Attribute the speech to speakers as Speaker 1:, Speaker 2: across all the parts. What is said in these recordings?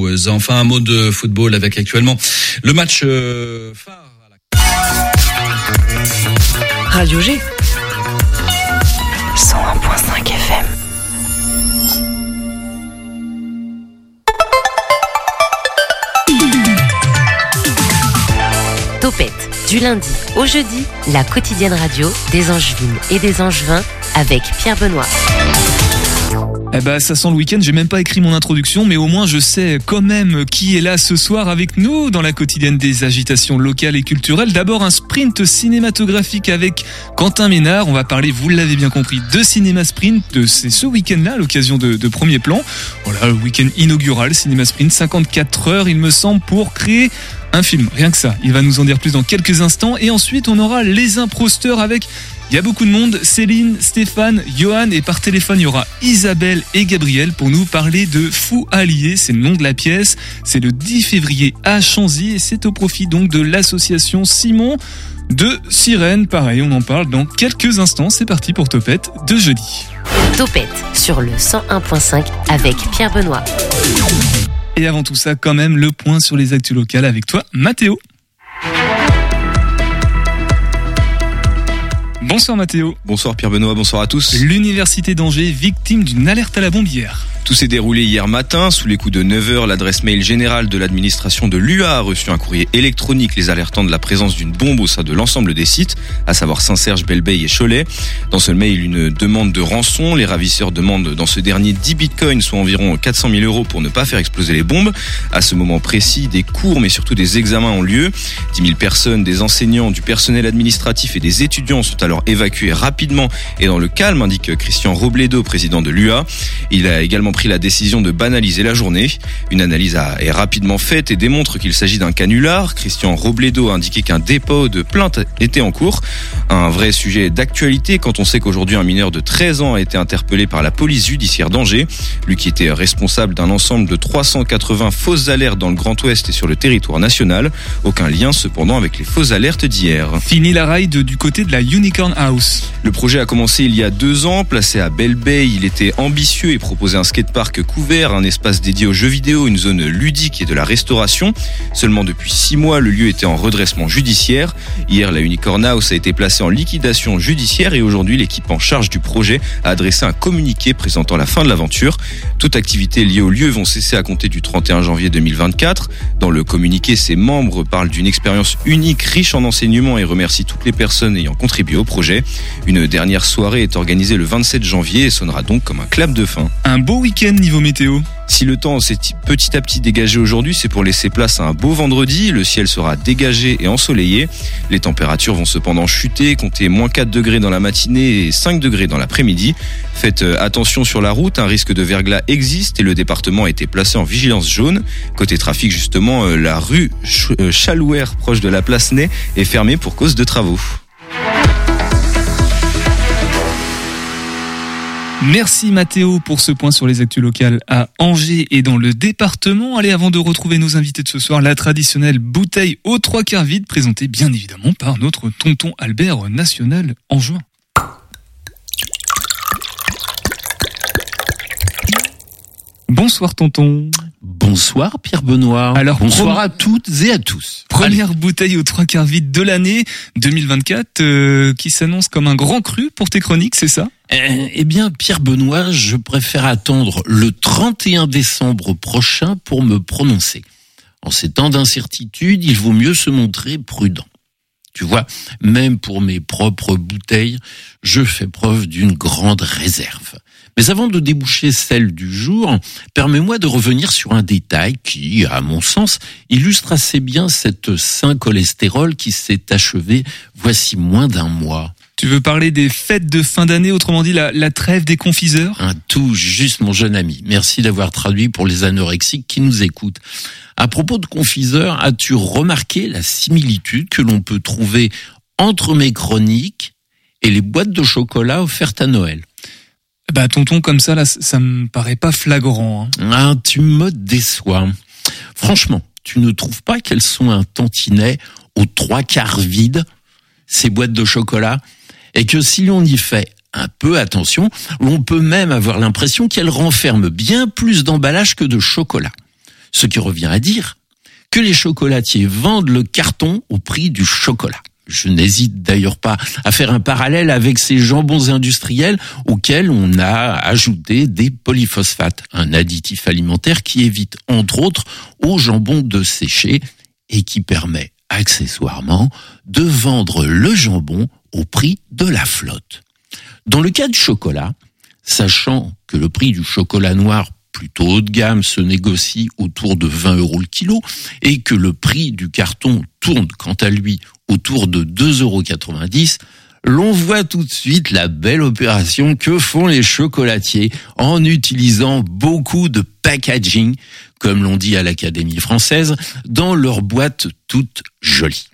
Speaker 1: joueuses. Enfin, un mot de football avec actuellement le match euh, phare.
Speaker 2: Radio G. 101.5 FM.
Speaker 3: Topette, du lundi au jeudi, la quotidienne radio des Angevines et des Angevins avec Pierre Benoît.
Speaker 4: Eh ben, ça sent le week-end. J'ai même pas écrit mon introduction, mais au moins je sais quand même qui est là ce soir avec nous dans la quotidienne des agitations locales et culturelles. D'abord un sprint cinématographique avec Quentin Ménard. On va parler, vous l'avez bien compris, de cinéma sprint. C'est ce week-end-là, l'occasion de, de premier plan. Voilà, le week-end inaugural, cinéma sprint, 54 heures, il me semble, pour créer un film. Rien que ça. Il va nous en dire plus dans quelques instants. Et ensuite, on aura les imposteurs avec il y a beaucoup de monde, Céline, Stéphane, Johan et par téléphone il y aura Isabelle et Gabriel pour nous parler de Fou Allié, c'est le nom de la pièce, c'est le 10 février à Chanzy et c'est au profit donc de l'association Simon de Sirène. Pareil, on en parle dans quelques instants, c'est parti pour Topette de jeudi.
Speaker 3: Topette sur le 101.5 avec Pierre Benoît.
Speaker 4: Et avant tout ça, quand même, le point sur les actus locales avec toi, Mathéo. Bonsoir Mathéo.
Speaker 5: Bonsoir Pierre Benoît, bonsoir à tous.
Speaker 4: L'université d'Angers, victime d'une alerte à la bombe hier.
Speaker 5: Tout s'est déroulé hier matin. Sous les coups de 9h, l'adresse mail générale de l'administration de l'UA a reçu un courrier électronique les alertant de la présence d'une bombe au sein de l'ensemble des sites, à savoir Saint-Serge, Belleveille et Cholet. Dans ce mail, une demande de rançon. Les ravisseurs demandent dans ce dernier 10 bitcoins, soit environ 400 000 euros pour ne pas faire exploser les bombes. À ce moment précis, des cours, mais surtout des examens ont lieu. 10 000 personnes, des enseignants, du personnel administratif et des étudiants sont alors évacués rapidement et dans le calme, indique Christian Robledo, président de l'UA. Il a également pris la décision de banaliser la journée. Une analyse est rapidement faite et démontre qu'il s'agit d'un canular. Christian Robledo a indiqué qu'un dépôt de plainte était en cours. Un vrai sujet d'actualité quand on sait qu'aujourd'hui un mineur de 13 ans a été interpellé par la police judiciaire d'Angers. Lui qui était responsable d'un ensemble de 380 fausses alertes dans le Grand Ouest et sur le territoire national. Aucun lien cependant avec les fausses alertes d'hier.
Speaker 4: Fini la ride du côté de la Unicorn House.
Speaker 5: Le projet a commencé il y a deux ans, placé à Belle Bay. Il était ambitieux et proposait un skatepark couvert, un espace dédié aux jeux vidéo, une zone ludique et de la restauration. Seulement depuis six mois, le lieu était en redressement judiciaire. Hier, la Unicorn House a été placée en liquidation judiciaire et aujourd'hui, l'équipe en charge du projet a adressé un communiqué présentant la fin de l'aventure. Toute activité liée au lieu vont cesser à compter du 31 janvier 2024. Dans le communiqué, ses membres parlent d'une expérience unique, riche en enseignements et remercient toutes les personnes ayant contribué au projet. Une dernière soirée est organisée le 27 janvier et sonnera donc comme un clap de fin.
Speaker 4: Un beau niveau météo.
Speaker 5: Si le temps s'est petit à petit dégagé aujourd'hui, c'est pour laisser place à un beau vendredi. Le ciel sera dégagé et ensoleillé. Les températures vont cependant chuter, compter moins 4 degrés dans la matinée et 5 degrés dans l'après-midi. Faites euh, attention sur la route, un risque de verglas existe et le département a été placé en vigilance jaune. Côté trafic, justement, euh, la rue euh, Chalouer, proche de la place Ney, est fermée pour cause de travaux.
Speaker 4: Merci Mathéo pour ce point sur les actus locales à Angers et dans le département. Allez, avant de retrouver nos invités de ce soir, la traditionnelle bouteille aux trois quarts vide présentée bien évidemment par notre tonton Albert national en juin. Bonsoir tonton.
Speaker 6: Bonsoir Pierre Benoît.
Speaker 4: Alors,
Speaker 6: bonsoir à toutes et à tous.
Speaker 4: Première bouteille aux trois quarts vide de l'année 2024 euh, qui s'annonce comme un grand cru pour tes chroniques, c'est ça?
Speaker 6: Euh, eh bien Pierre Benoît, je préfère attendre le 31 décembre prochain pour me prononcer. En ces temps d'incertitude, il vaut mieux se montrer prudent. Tu vois, même pour mes propres bouteilles, je fais preuve d'une grande réserve. Mais avant de déboucher celle du jour, permets-moi de revenir sur un détail qui, à mon sens, illustre assez bien cette saint cholestérol qui s'est achevée voici moins d'un mois.
Speaker 4: Tu veux parler des fêtes de fin d'année, autrement dit la, la trêve des confiseurs?
Speaker 6: Un tout juste, mon jeune ami. Merci d'avoir traduit pour les anorexiques qui nous écoutent. À propos de confiseurs, as-tu remarqué la similitude que l'on peut trouver entre mes chroniques et les boîtes de chocolat offertes à Noël?
Speaker 4: Bah tonton, comme ça, là, ça me paraît pas flagrant. hein.
Speaker 6: Ah, tu me déçois. Franchement, tu ne trouves pas qu'elles sont un tantinet aux trois quarts vides, ces boîtes de chocolat, et que si l'on y fait un peu attention, l'on peut même avoir l'impression qu'elles renferment bien plus d'emballage que de chocolat. Ce qui revient à dire que les chocolatiers vendent le carton au prix du chocolat. Je n'hésite d'ailleurs pas à faire un parallèle avec ces jambons industriels auxquels on a ajouté des polyphosphates, un additif alimentaire qui évite entre autres au jambon de sécher et qui permet accessoirement de vendre le jambon au prix de la flotte. Dans le cas du chocolat, sachant que le prix du chocolat noir plutôt haut de gamme se négocie autour de 20 euros le kilo et que le prix du carton tourne quant à lui autour de 2,90 euros, l'on voit tout de suite la belle opération que font les chocolatiers en utilisant beaucoup de packaging, comme l'on dit à l'Académie française, dans leurs boîtes toutes jolies.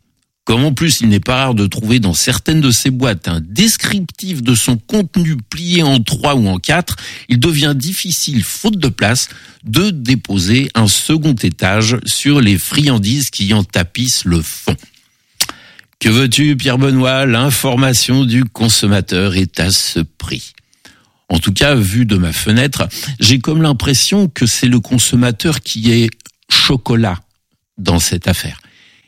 Speaker 6: Comme en plus il n'est pas rare de trouver dans certaines de ces boîtes un descriptif de son contenu plié en trois ou en quatre, il devient difficile, faute de place, de déposer un second étage sur les friandises qui en tapissent le fond. Que veux-tu, Pierre Benoît L'information du consommateur est à ce prix. En tout cas, vu de ma fenêtre, j'ai comme l'impression que c'est le consommateur qui est chocolat dans cette affaire.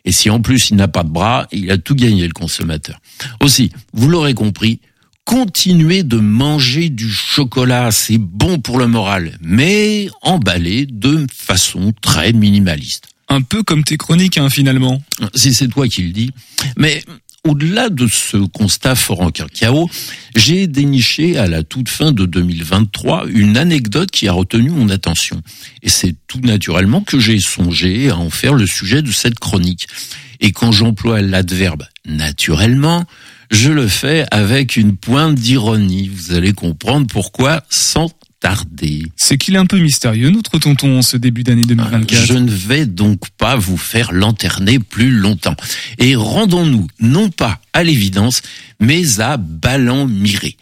Speaker 6: Et si en plus il n'a pas de bras, il a tout gagné le consommateur. Aussi, vous l'aurez compris, continuez de manger du chocolat, c'est bon pour le moral, mais emballé de façon très minimaliste.
Speaker 4: Un peu comme tes chroniques, hein, finalement.
Speaker 6: Si c'est toi qui le dis. Mais au-delà de ce constat fort en cacao, j'ai déniché à la toute fin de 2023 une anecdote qui a retenu mon attention. Et c'est tout naturellement que j'ai songé à en faire le sujet de cette chronique. Et quand j'emploie l'adverbe naturellement, je le fais avec une pointe d'ironie. Vous allez comprendre pourquoi sans tarder.
Speaker 4: C'est qu'il est un peu mystérieux, notre tonton, ce début d'année 2024.
Speaker 6: Je ne vais donc pas vous faire lanterner plus longtemps. Et rendons-nous, non pas à l'évidence, mais à Ballan-Miré.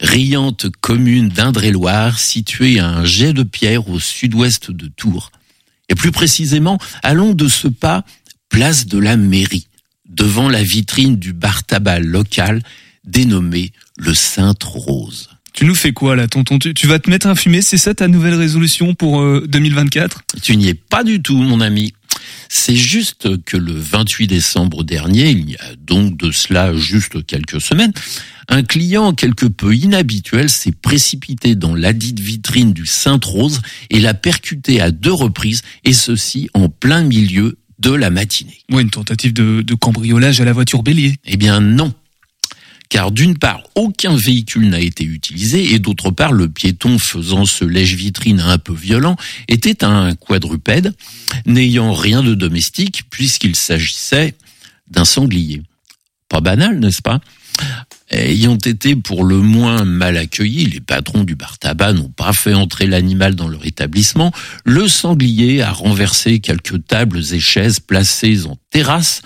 Speaker 6: Riante commune d'Indre-et-Loire, située à un jet de pierre au sud-ouest de Tours. Et plus précisément, allons de ce pas, place de la mairie, devant la vitrine du bar tabac local, dénommé le Sainte-Rose.
Speaker 4: Tu nous fais quoi là, tonton? Tu, vas te mettre à fumer C'est ça ta nouvelle résolution pour 2024 euh,
Speaker 6: Tu n'y es pas du tout, mon ami. C'est juste que le 28 décembre dernier, il y a donc de cela juste quelques semaines, un client quelque peu inhabituel s'est précipité dans ladite vitrine du Sainte-Rose et l'a percuté à deux reprises, et ceci en plein milieu de la matinée.
Speaker 4: Oui, une tentative de, de cambriolage à la voiture bélier.
Speaker 6: Eh bien non, car d'une part, aucun véhicule n'a été utilisé, et d'autre part, le piéton faisant ce lèche-vitrine un peu violent était un quadrupède, n'ayant rien de domestique, puisqu'il s'agissait d'un sanglier. Pas banal, n'est-ce pas? Ayant été pour le moins mal accueillis, les patrons du bar tabac n'ont pas fait entrer l'animal dans leur établissement. Le sanglier a renversé quelques tables et chaises placées en terrasse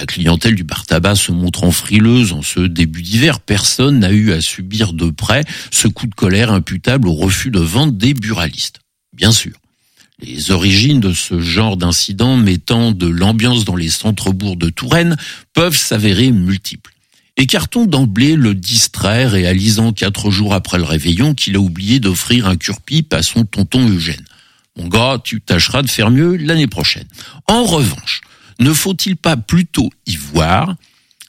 Speaker 6: la clientèle du bar tabac se montrant frileuse en ce début d'hiver, personne n'a eu à subir de près ce coup de colère imputable au refus de vente des buralistes. Bien sûr. Les origines de ce genre d'incident mettant de l'ambiance dans les centres-bourgs de Touraine peuvent s'avérer multiples. Écartons d'emblée le distrait réalisant quatre jours après le réveillon qu'il a oublié d'offrir un cure-pipe à son tonton Eugène. Mon gars, tu tâcheras de faire mieux l'année prochaine. En revanche, ne faut-il pas plutôt y voir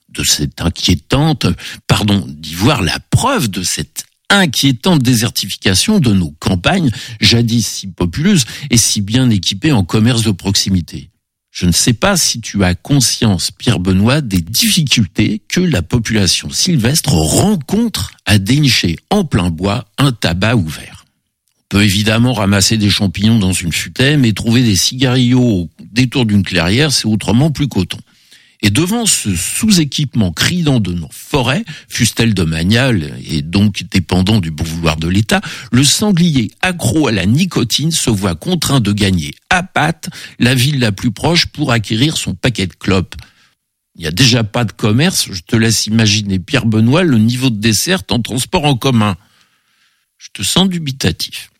Speaker 6: de cette inquiétante, pardon, d'y voir la preuve de cette inquiétante désertification de nos campagnes, jadis si populeuses et si bien équipées en commerce de proximité? Je ne sais pas si tu as conscience, Pierre Benoît, des difficultés que la population sylvestre rencontre à dénicher en plein bois un tabac ouvert peut évidemment ramasser des champignons dans une futaie, mais trouver des cigarillos au détour d'une clairière, c'est autrement plus coton. Et devant ce sous-équipement criant de nos forêts, fût-elle domaniale et donc dépendant du bon vouloir de l'État, le sanglier accro à la nicotine se voit contraint de gagner à patte la ville la plus proche pour acquérir son paquet de clopes. Il n'y a déjà pas de commerce, je te laisse imaginer Pierre Benoît le niveau de dessert en transport en commun. Je te sens dubitatif.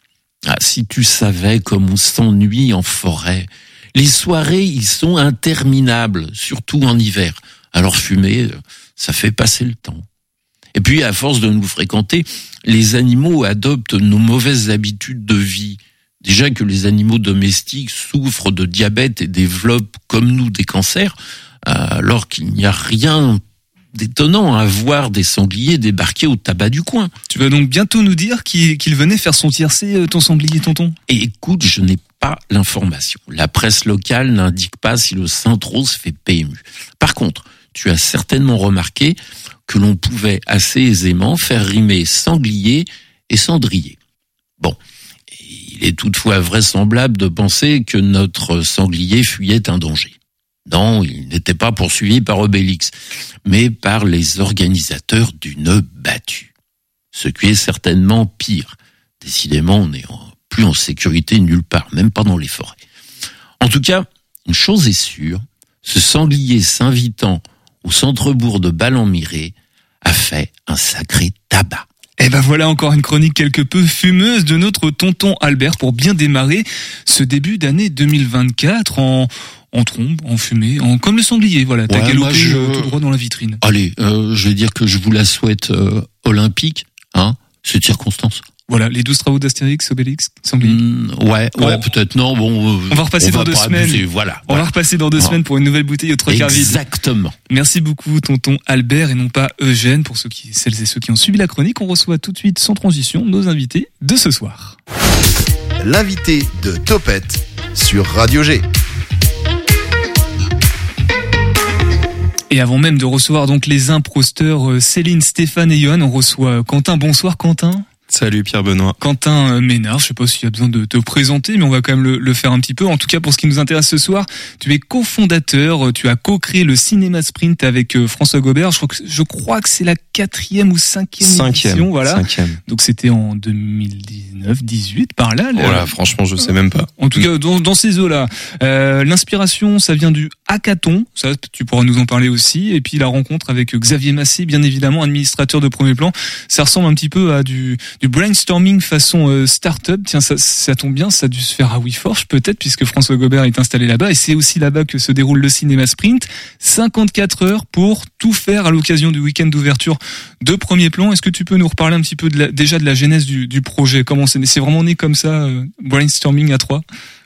Speaker 6: Ah, si tu savais comme on s'ennuie en forêt. Les soirées, ils sont interminables, surtout en hiver. Alors fumer, ça fait passer le temps. Et puis, à force de nous fréquenter, les animaux adoptent nos mauvaises habitudes de vie. Déjà que les animaux domestiques souffrent de diabète et développent comme nous des cancers, euh, alors qu'il n'y a rien d'étonnant à voir des sangliers débarquer au tabac du coin.
Speaker 4: Tu vas donc bientôt nous dire qu'il qu'il venait faire son tiercé, euh, ton sanglier, tonton?
Speaker 6: Et écoute, je n'ai pas l'information. La presse locale n'indique pas si le Saint-Rose fait PMU. Par contre, tu as certainement remarqué que l'on pouvait assez aisément faire rimer sanglier et cendrier. Bon, il est toutefois vraisemblable de penser que notre sanglier fuyait un danger. Non, il n'était pas poursuivi par Obélix, mais par les organisateurs d'une battue. Ce qui est certainement pire. Décidément, on n'est plus en sécurité nulle part, même pas dans les forêts. En tout cas, une chose est sûre, ce sanglier s'invitant au centre-bourg de Ballon-Miré a fait un sacré tabac.
Speaker 4: Eh ben voilà encore une chronique quelque peu fumeuse de notre tonton Albert pour bien démarrer ce début d'année 2024 en en trombe, en fumée, en comme le sanglier. Voilà, t'as
Speaker 6: Ouais,
Speaker 4: galopé
Speaker 6: je-
Speaker 4: euh, tout droit dans la vitrine.
Speaker 6: Allez, euh, je vais dire que je vous la souhaite euh, olympique, hein, cette circonstance.
Speaker 4: Voilà, les 12 travaux d'Astérix, Obélix, sanglier.
Speaker 6: Hmm, ouais,
Speaker 4: Bon.
Speaker 6: ouais, peut-être non. Bon, euh,
Speaker 4: On va repasser dans
Speaker 6: va
Speaker 4: deux semaines.
Speaker 6: abuser, voilà.
Speaker 4: On va repasser dans deux semaines pour une nouvelle bouteille au trois quarts vide.
Speaker 6: Exactement.
Speaker 4: Merci beaucoup, tonton Albert, et non pas Eugène. Pour ceux qui, celles et ceux qui ont suivi la chronique, on reçoit tout de suite, sans transition, nos invités de ce soir.
Speaker 7: L'invité de Topette sur Radio G.
Speaker 4: Et avant même de recevoir donc les imposteurs euh, Céline, Stéphane et Johan, on reçoit euh, Quentin. Bonsoir Quentin.
Speaker 8: Salut Pierre Benoît.
Speaker 4: Quentin euh, Ménard, je sais pas s'il y a besoin de te présenter, mais on va quand même le, le faire un petit peu. En tout cas, pour ce qui nous intéresse ce soir, tu es cofondateur, tu as co-créé le Cinéma Sprint avec François Gobert. Je crois que, je crois que c'est la quatrième ou cinquième,
Speaker 8: Cinquième.
Speaker 4: édition, voilà.
Speaker 8: Cinquième.
Speaker 4: Donc c'était en 2019, 18 par là. là.
Speaker 8: Voilà, franchement, je sais même pas.
Speaker 4: En tout cas, dans, dans ces eaux-là, euh, l'inspiration, ça vient du hackathon. Ça, tu pourras nous en parler aussi. Et puis la rencontre avec Xavier Massé, bien évidemment, administrateur de premier plan. Ça ressemble un petit peu à du, brainstorming façon euh, start-up. Tiens, ça, ça tombe bien, ça a dû se faire à WeForge peut-être, puisque François Gobert est installé là-bas. Et c'est aussi là-bas que se déroule le cinéma sprint. 54 heures pour tout faire à l'occasion du week-end d'ouverture de premier plan. Est-ce que tu peux nous reparler un petit peu de la, déjà de la genèse du, projet? Comment C'est vraiment né comme ça, euh, brainstorming à trois?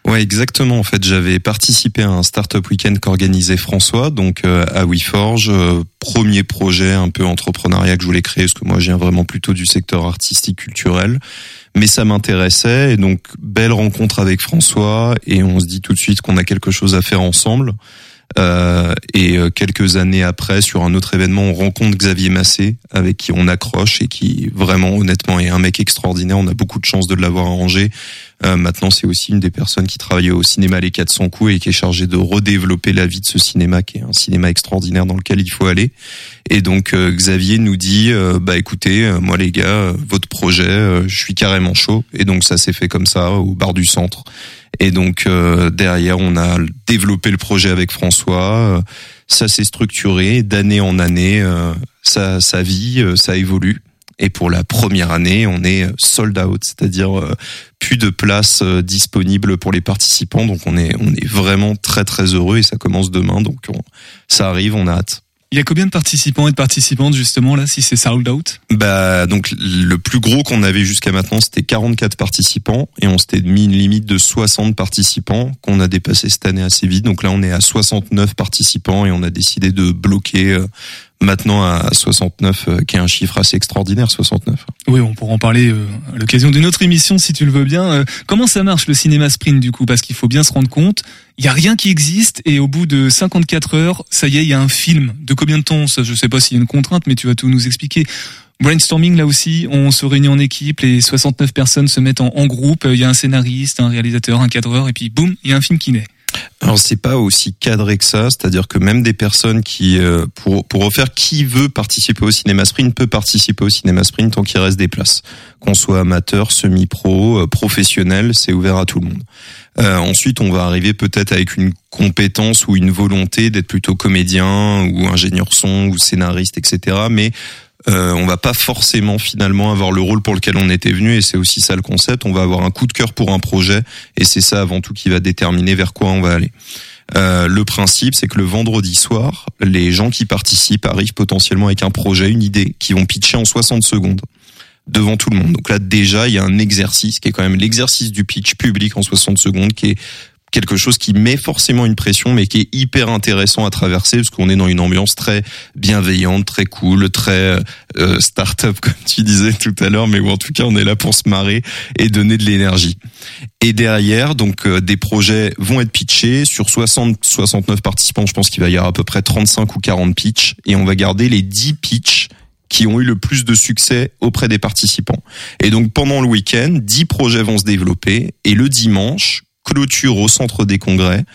Speaker 8: Ouais, exactement. En fait, j'avais participé à un startup week-end qu'organisait François, donc euh, à WeForge. euh, premier projet un peu entrepreneuriat que je voulais créer, parce que moi, je viens vraiment plutôt du secteur artistique culturel. Mais ça m'intéressait, et donc belle rencontre avec François, et on se dit tout de suite qu'on a quelque chose à faire ensemble. Euh, et euh, quelques années après, sur un autre événement, on rencontre Xavier Massé, avec qui on accroche et qui vraiment, honnêtement, est un mec extraordinaire. On a beaucoup de chance de l'avoir arrangé. Euh, maintenant, c'est aussi une des personnes qui travaillait au cinéma Les 400 coups et qui est chargée de redévelopper la vie de ce cinéma, qui est un cinéma extraordinaire dans lequel il faut aller. Et donc, Xavier nous dit, bah écoutez, moi les gars, votre projet, je suis carrément chaud. Et donc, ça s'est fait comme ça, au bar du centre. Et donc, euh, derrière, on a développé le projet avec François. Euh, ça s'est structuré d'année en année. euh, ça, ça vit, euh, ça évolue. Et pour la première année, on est sold out, c'est-à-dire euh, plus de places euh, disponibles pour les participants. Donc on est on est vraiment très très heureux et ça commence demain. Donc on- ça arrive, on a hâte.
Speaker 4: Il y a combien de participants et de participantes justement là si c'est sold out?
Speaker 8: Bah donc le plus gros qu'on avait jusqu'à maintenant c'était 44 participants et on s'était mis une limite de 60 participants qu'on a dépassé cette année assez vite. Donc là on est à 69 participants et on a décidé de bloquer euh, maintenant à 69 euh, qui est un chiffre assez extraordinaire 69.
Speaker 4: Oui, on pourra en parler euh, à l'occasion d'une autre émission si tu le veux bien. Euh, comment ça marche le cinéma sprint du coup? Parce qu'il faut bien se rendre compte, il y a rien qui existe et au bout de 54 heures, ça y est, il y a un film. De combien de temps? Ça, je sais pas s'il y a une contrainte, mais tu vas tout nous expliquer. Brainstorming là aussi, on se réunit en équipe, les 69 personnes se mettent en, en groupe, il y a un scénariste, un réalisateur, un cadreur et puis boum, il y a un film qui naît.
Speaker 8: Alors c'est pas aussi cadré que ça, c'est-à-dire que même des personnes qui, euh, pour pour refaire, qui veut participer au cinéma sprint peut participer au cinéma sprint tant qu'il reste des places, qu'on soit amateur, semi-pro, euh, professionnel, c'est ouvert à tout le monde. Euh, ensuite, on va arriver peut-être avec une compétence ou une volonté d'être plutôt comédien ou ingénieur son ou scénariste, etc. Mais euh, on va pas forcément finalement avoir le rôle pour lequel on était venu et c'est aussi ça le concept. On va avoir un coup de cœur pour un projet et c'est ça avant tout qui va déterminer vers quoi on va aller. Euh, le principe, c'est que le vendredi soir, les gens qui participent arrivent potentiellement avec un projet, une idée, qui vont pitcher en 60 secondes. devant tout le monde. Donc là déjà, il y a un exercice qui est quand même l'exercice du pitch public en 60 secondes qui est quelque chose qui met forcément une pression, mais qui est hyper intéressant à traverser parce qu'on est dans une ambiance très bienveillante, très cool, très euh, start-up comme tu disais tout à l'heure, mais où en tout cas on est là pour se marrer et donner de l'énergie. Et derrière, donc euh, des projets vont être pitchés sur 60, 69 participants. Je pense qu'il va y avoir à peu près 35 ou 40 pitchs et on va garder les 10 pitchs qui ont eu le plus de succès auprès des participants. Et donc pendant le week-end, 10 projets vont se développer et le dimanche, clôture au centre des congrès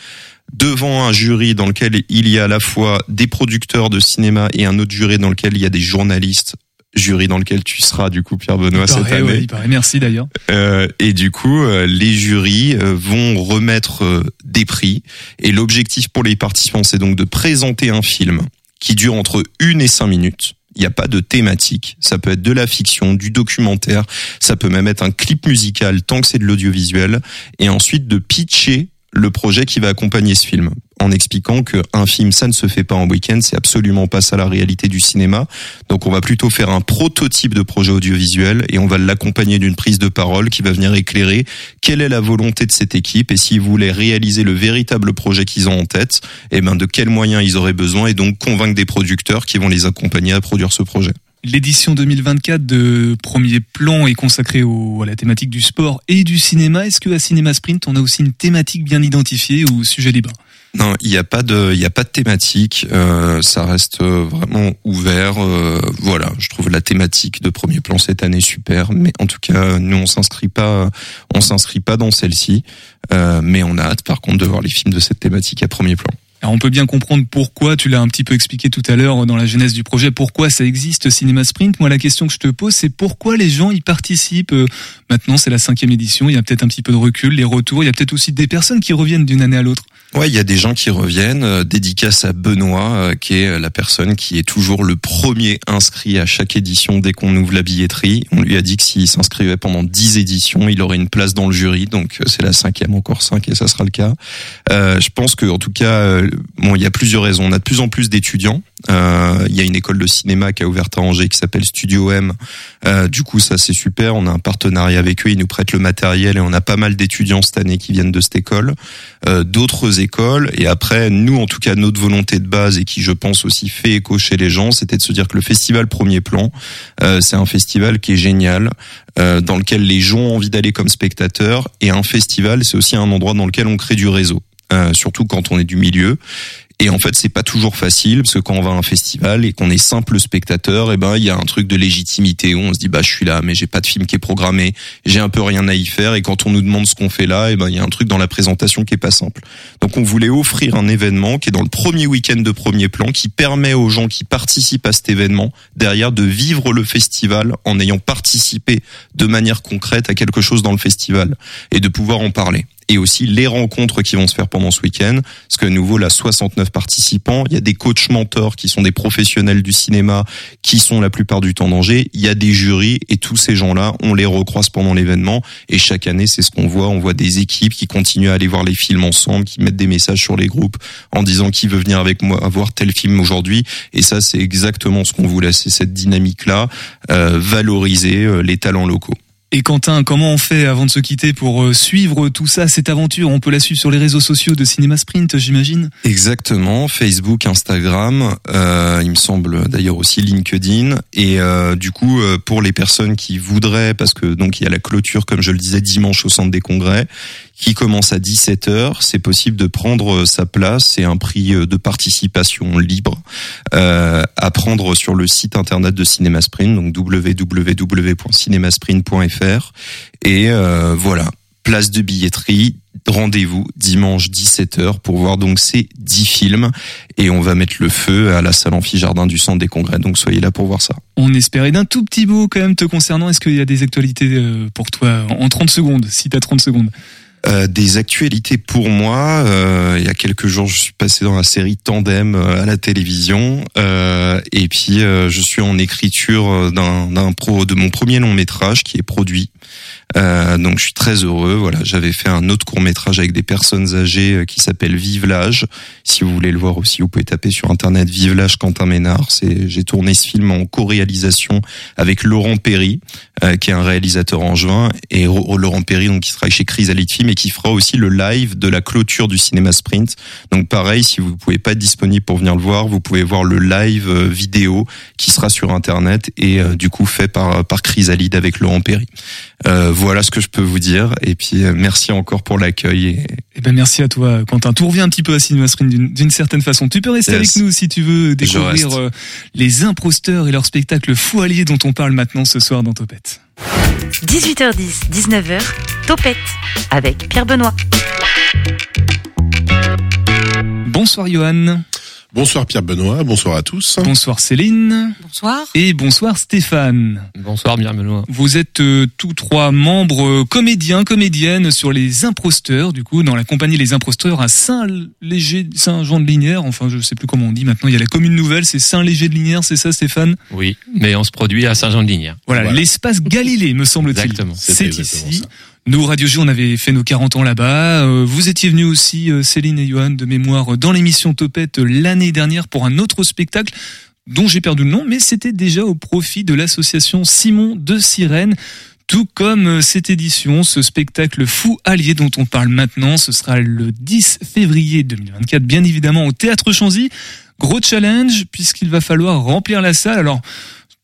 Speaker 8: devant un jury dans lequel il y a à la fois des producteurs de cinéma et un autre jury dans lequel il y a des journalistes jury dans lequel tu seras du coup Pierre Benoît cette année.
Speaker 4: ouais, il paraît. Merci d'ailleurs.
Speaker 8: Euh, et du coup, euh, les jurys euh, vont remettre des prix. Et l'objectif pour les participants, c'est donc de présenter un film qui dure entre une et cinq minutes. Il n'y a pas de thématique. Ça peut être de la fiction, du documentaire. Ça peut même être un clip musical tant que c'est de l'audiovisuel. Et ensuite de pitcher le projet qui va accompagner ce film en expliquant que un film ça ne se fait pas en week-end, c'est absolument pas ça la réalité du cinéma. Donc on va plutôt faire un prototype de projet audiovisuel et on va l'accompagner d'une prise de parole qui va venir éclairer quelle est la volonté de cette équipe et s'ils voulaient réaliser le véritable projet qu'ils ont en tête, et ben de quels moyens ils auraient besoin et donc convaincre des producteurs qui vont les accompagner à produire ce projet.
Speaker 4: L'édition 2024 de Premier Plan est consacrée à la thématique du sport et du cinéma. Est-ce que à Cinéma Sprint, on a aussi une thématique bien identifiée ou sujet libre?
Speaker 8: Non, il n'y a pas de, il a pas de thématique. euh, ça reste euh, vraiment ouvert. euh, voilà, je trouve la thématique de premier plan cette année super. Mais en tout cas, nous on s'inscrit pas, on s'inscrit pas dans celle-ci. Euh, mais on a hâte, par contre, de voir les films de cette thématique à premier plan.
Speaker 4: Alors on peut bien comprendre pourquoi, tu l'as un petit peu expliqué tout à l'heure dans la genèse du projet, pourquoi ça existe Cinéma Sprint. Moi la question que je te pose c'est pourquoi les gens y participent. Euh, Maintenant c'est la cinquième édition, il y a peut-être un petit peu de recul, les retours, il y a peut-être aussi des personnes qui reviennent d'une année à l'autre.
Speaker 8: Ouais, il y a des gens qui reviennent. euh, dédicace à Benoît, euh, qui est la personne qui est toujours le premier inscrit à chaque édition dès qu'on ouvre la billetterie. On lui a dit que s'il s'inscrivait pendant 10 éditions, il aurait une place dans le jury. Donc euh, c'est la cinquième, encore cinq, et ça sera le cas. Euh, je pense que en tout cas, euh, bon, il y a plusieurs raisons. On a de plus en plus d'étudiants. Euh, Il y a une école de cinéma qui a ouvert à Angers qui s'appelle Studio M. Euh, du coup, ça c'est super. On a un partenariat avec eux. Ils nous prêtent le matériel et on a pas mal d'étudiants cette année qui viennent de cette école. Euh, D'autres écoles. Et après, nous, en tout cas, notre volonté de base et qui, je pense, aussi fait écho chez les gens, c'était de se dire que le festival Premier Plan, euh, c'est un festival qui est génial, euh, dans lequel les gens ont envie d'aller comme spectateurs. Et un festival, c'est aussi un endroit dans lequel on crée du réseau. Euh, surtout quand on est du milieu. Et en fait, c'est pas toujours facile parce que quand on va à un festival et qu'on est simple spectateur, et ben il y a un truc de légitimité où on se dit bah je suis là, mais j'ai pas de film qui est programmé, j'ai un peu rien à y faire. Et quand on nous demande ce qu'on fait là, et ben il y a un truc dans la présentation qui est pas simple. Donc on voulait offrir un événement qui est dans le premier week-end de premier plan, qui permet aux gens qui participent à cet événement derrière de vivre le festival en ayant participé de manière concrète à quelque chose dans le festival et de pouvoir en parler et aussi les rencontres qui vont se faire pendant ce week-end. Parce que nouveau, là, 69 participants. Il y a des coachs mentors qui sont des professionnels du cinéma, qui sont la plupart du temps d'Angers. Il y a des jurys et tous ces gens-là, on les recroise pendant l'événement. Et chaque année, c'est ce qu'on voit. On voit des équipes qui continuent à aller voir les films ensemble, qui mettent des messages sur les groupes en disant qui veut venir avec moi voir tel film aujourd'hui. Et ça, c'est exactement ce qu'on voulait. C'est cette dynamique-là, euh, valoriser euh, les talents locaux.
Speaker 4: Et Quentin, comment on fait avant de se quitter pour euh, suivre tout ça, cette aventure? On peut la suivre sur les réseaux sociaux de Cinéma Sprint, j'imagine?
Speaker 8: Exactement, Facebook, Instagram, euh, il me semble d'ailleurs aussi LinkedIn. Et euh, du coup, euh, pour les personnes qui voudraient, parce que donc il y a la clôture, comme je le disais, dimanche au centre des congrès, qui commence à 17h, c'est possible de prendre sa place. C'est un prix euh, de participation libre euh, à prendre sur le site internet de Cinéma Sprint, donc Et euh, voilà, place de billetterie, rendez-vous dimanche 17h pour voir donc ces 10 films. Et on va mettre le feu à la salle amphi-jardin du centre des congrès. Donc soyez là pour voir ça.
Speaker 4: On espérait d'un tout petit mot quand même te concernant. Est-ce qu'il y a des actualités euh, pour toi en 30 secondes, si t'as 30 secondes?
Speaker 8: Euh, des actualités pour moi. Euh, il y a quelques jours, je suis passé dans la série Tandem euh, à la télévision, euh, et puis euh, je suis en écriture d'un pro de mon premier long métrage qui est produit. Donc je suis très heureux. Voilà, j'avais fait un autre court métrage avec des personnes âgées qui s'appelle Vive l'âge. Si vous voulez le voir aussi, vous pouvez taper sur internet Vive l'âge Quentin Ménard. J'ai tourné ce film en co-réalisation avec Laurent Perry, qui est un réalisateur angevin, et Ro- Laurent Perry donc qui travaille chez Chrysalide Film et qui fera aussi le live de la clôture du cinéma Sprint. Donc pareil, si vous pouvez pas être disponible pour venir le voir, vous pouvez voir le live euh, vidéo qui sera sur internet et euh, du coup fait par par Chrysalide avec Laurent Perry. Euh, voilà ce que je peux vous dire. Et puis euh, merci encore pour l'accueil. Et...
Speaker 4: Eh ben merci à toi Quentin. Tout revient un petit peu à Cinéma Sprint d'une certaine façon. Tu peux rester
Speaker 8: Yes.
Speaker 4: avec nous si tu veux découvrir les imposteurs et leur spectacle fou allié dont on parle maintenant ce soir dans Topette.
Speaker 2: 18h10, 19h, Topette avec Pierre Benoît.
Speaker 4: Bonsoir Johan,
Speaker 9: Bonsoir Pierre Benoît, bonsoir à tous.
Speaker 4: bonsoir Céline
Speaker 10: Bonsoir.
Speaker 4: et bonsoir Stéphane.
Speaker 11: Bonsoir, bien Benoît.
Speaker 4: Vous êtes euh, tous trois membres euh, comédiens, comédiennes sur les imposteurs, du coup, dans la compagnie Les Imposteurs à Saint-Léger, Saint-Jean-de-Linière. Enfin, je sais plus comment on dit maintenant. Il y a la commune nouvelle, c'est Saint-Léger-de-Linière, c'est ça, Stéphane?
Speaker 11: Oui, mais on se produit à Saint-Jean-de-Linière.
Speaker 4: Voilà,
Speaker 9: Voilà.
Speaker 4: l'espace Galilée, me semble-t-il.
Speaker 11: Exactement.
Speaker 9: C'est
Speaker 4: ici.
Speaker 9: ça.
Speaker 4: Nous, Radio G, on avait fait nos 40 ans là-bas. Euh, vous étiez venus aussi, euh, Céline et Johan, de mémoire, euh, dans l'émission Topette l'année dernière pour un autre spectacle dont j'ai perdu le nom, mais c'était déjà au profit de l'association Simon de Sirène. Tout comme cette édition, ce spectacle fou allié dont on parle maintenant, ce sera le 10 février 2024, bien évidemment au Théâtre Chanzy. Gros challenge, puisqu'il va falloir remplir la salle. Alors,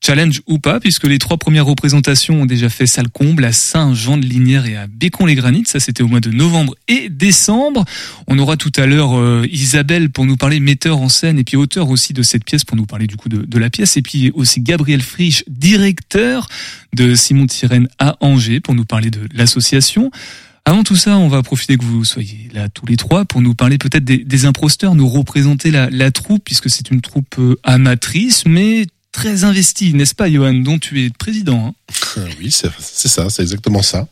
Speaker 4: challenge ou pas, puisque les trois premières représentations ont déjà fait salle comble à Saint-Jean-de-Linière et à Bécon-les-Granites. Ça, c'était au mois de novembre et décembre. On aura tout à l'heure euh, Isabelle pour nous parler metteur en scène et puis auteur aussi de cette pièce pour nous parler du coup de, la pièce. Et puis aussi Gabriel Frisch, directeur de Simon Tirène à Angers pour nous parler de l'association. Avant tout ça, on va profiter que vous soyez là tous les trois pour nous parler peut-être des, des imposteurs, nous représenter la, la troupe, puisque c'est une troupe euh, amatrice, mais très investie, n'est-ce pas, Johan, dont tu es président hein
Speaker 9: Oui, c'est ça, c'est exactement ça.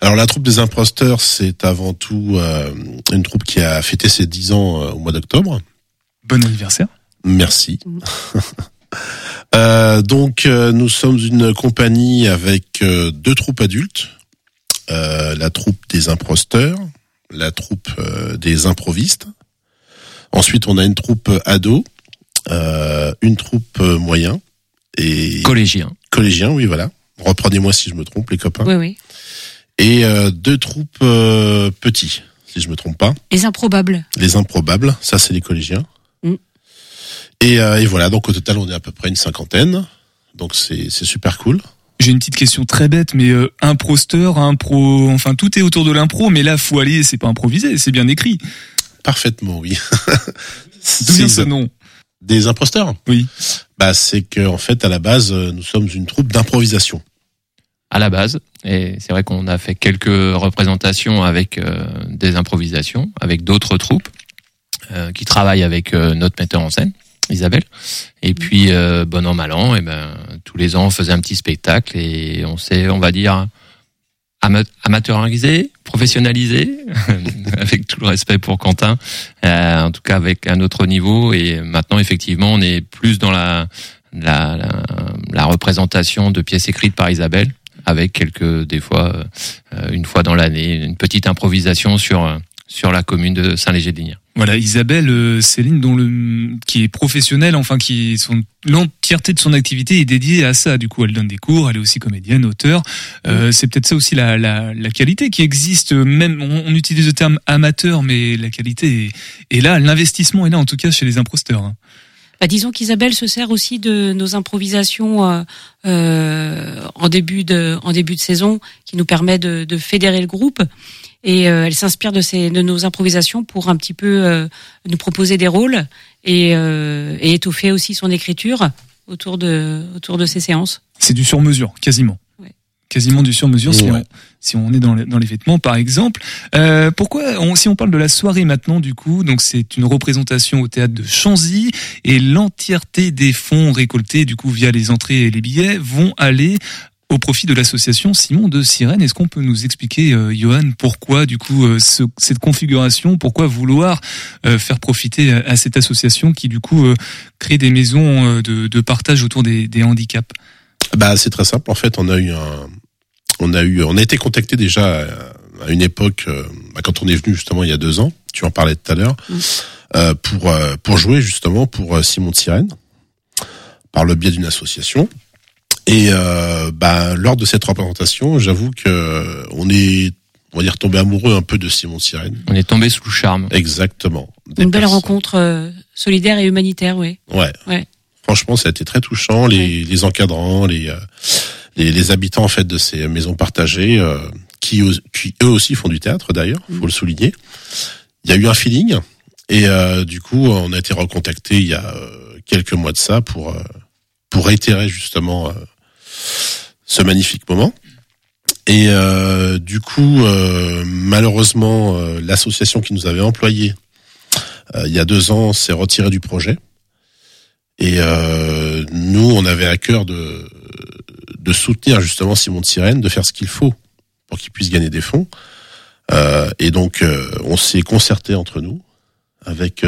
Speaker 9: Alors la troupe des imposteurs, c'est avant tout euh, une troupe qui a fêté ses 10 ans euh, au mois d'octobre.
Speaker 4: Bon anniversaire.
Speaker 9: Merci. Euh, donc euh, nous sommes une compagnie avec euh, deux troupes adultes, Euh, la troupe des imposteurs, la troupe euh, des improvistes. Ensuite, on a une troupe ado, euh, une troupe euh, moyen et
Speaker 11: Collégien.
Speaker 9: collégien, oui voilà. Reprenez-moi si je me trompe, les copains.
Speaker 10: Oui, oui.
Speaker 9: Et euh, deux troupes euh, petits, si je me trompe pas.
Speaker 10: Les improbables.
Speaker 9: Les improbables, ça c'est les collégiens.
Speaker 10: Mm.
Speaker 9: Et, euh, et voilà, donc au total on est à peu près une cinquantaine. Donc c'est c'est super cool.
Speaker 4: J'ai une petite question très bête, mais euh, imposteur, impro, enfin tout est autour de l'impro, mais là, faut aller, c'est pas improvisé, c'est bien écrit.
Speaker 9: Parfaitement, oui.
Speaker 4: D'où ce nom?
Speaker 9: Des imposteurs
Speaker 4: Oui.
Speaker 9: Bah c'est que en fait à la base euh, nous sommes une troupe d'improvisation.
Speaker 11: à la base. Et c'est vrai qu'on a fait quelques représentations avec euh, des improvisations, avec d'autres troupes euh, qui travaillent avec euh, notre metteur en scène, Isabelle. Et puis, euh, bon an, mal an, et ben, tous les ans, on faisait un petit spectacle et on s'est, on va dire, amateurisé, professionnalisé, avec tout le respect pour Quentin, euh, en tout cas avec un autre niveau. Et maintenant, effectivement, on est plus dans la, la, la, la représentation de pièces écrites par Isabelle avec quelques des fois euh, une fois dans l'année une petite improvisation sur sur la commune de Saint-Léger-de-Linière.
Speaker 4: Voilà, Isabelle euh, Céline, dont le, qui est professionnelle, enfin qui son l'entièreté de son activité est dédiée à ça. Du coup, elle donne des cours, elle est aussi comédienne, auteur. Euh, c'est peut-être ça aussi la, la, la qualité qui existe. Même on, on utilise le terme amateur, mais la qualité est, est là. L'investissement est là, en tout cas chez les imposteurs. hein.
Speaker 10: Bah, disons qu'Isabelle se sert aussi de nos improvisations euh, euh, en début de en début de saison, qui nous permet de, de fédérer le groupe. Et euh, elle s'inspire de ces de nos improvisations pour un petit peu euh, nous proposer des rôles et, euh, et étoffer aussi son écriture autour de autour de ces séances.
Speaker 4: C'est du sur-mesure, quasiment.
Speaker 10: Ouais.
Speaker 4: Quasiment du sur-mesure si,
Speaker 9: Ouais.
Speaker 4: on, si on est dans les, dans les vêtements, par exemple. Euh, pourquoi, on, si on parle de la soirée maintenant, du coup, donc c'est une représentation au théâtre de Chanzy et l'entièreté des fonds récoltés, du coup, via les entrées et les billets, vont aller au profit de l'association Simon de Sirène. Est-ce qu'on peut nous expliquer, euh, Johan, pourquoi du coup euh, ce- cette configuration, pourquoi vouloir euh, faire profiter à, à cette association qui du coup euh, crée des maisons euh, de, de partage autour des, des handicaps?
Speaker 9: Bah, c'est très simple. En fait, on a eu un, on a eu, on a été contacté déjà à- à une époque, euh, bah, quand on est venu justement il y a deux ans. Tu en parlais tout à l'heure, euh, pour euh, pour jouer justement pour euh, Simon de Sirène, par le biais d'une association. Et euh, bah, lors de cette représentation, j'avoue que euh, on est, on va dire, tombé amoureux un peu de Simon de Sirène.
Speaker 11: On est tombé sous le charme.
Speaker 9: Exactement. Des
Speaker 10: Une belle
Speaker 9: personnes-
Speaker 10: rencontre euh, solidaire et humanitaire, oui.
Speaker 9: Ouais.
Speaker 10: Ouais.
Speaker 9: Franchement, ça a été très touchant. Les, les encadrants, les, euh, les les habitants en fait de ces maisons partagées, euh, qui, eux aussi font du théâtre d'ailleurs, faut le souligner. Il y a eu un feeling et euh, du coup, on a été recontacté il y a euh, quelques mois de ça pour euh, pour réitérer justement euh, ce magnifique moment. Et euh, du coup, euh, malheureusement, euh, l'association qui nous avait employés euh, il y a deux ans s'est retirée du projet. Et nous, on avait à cœur de, de soutenir justement Simon de Sirène, de faire ce qu'il faut pour qu'il puisse gagner des fonds. Et donc, on s'est concerté entre nous avec.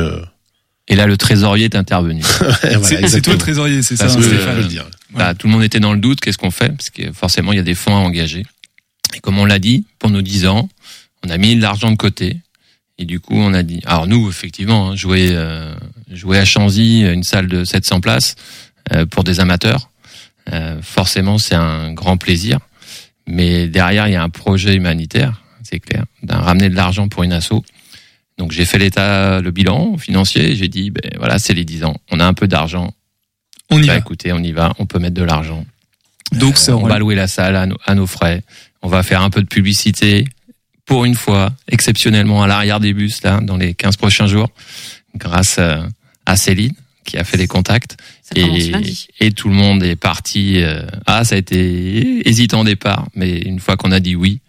Speaker 9: Euh,
Speaker 11: Et là, le trésorier est intervenu.
Speaker 9: voilà,
Speaker 4: C'est- toi le trésorier, c'est ça hein,
Speaker 11: que,
Speaker 9: dire.
Speaker 11: Bah, tout le monde était dans le doute. Qu'est-ce qu'on fait? Parce que forcément, il y a des fonds à engager. Et comme on l'a dit, pour nos 10 ans, on a mis de l'argent de côté. Et du coup, on a dit. Alors nous, effectivement, hein, jouer, euh, jouer à Chanzy, une salle de 700 places euh, pour des amateurs, euh, forcément, c'est un grand plaisir. Mais derrière, il y a un projet humanitaire, c'est clair, d'un ramener de l'argent pour une asso. Donc j'ai fait l'état, le bilan financier. et J'ai dit, ben voilà, c'est les 10 ans. On a un peu d'argent.
Speaker 4: On y
Speaker 11: Bah,
Speaker 4: va.
Speaker 11: écoutez, on y va. On peut mettre de l'argent.
Speaker 4: Donc ça,
Speaker 11: on va louer la salle à nos, à nos frais. On va faire un peu de publicité pour une fois, exceptionnellement à l'arrière des bus là, dans les 15 prochains jours, grâce à, à Céline qui a fait les contacts. Et, et tout le monde est parti. euh, ah, ça a été hésitant au départ, mais une fois qu'on a dit oui,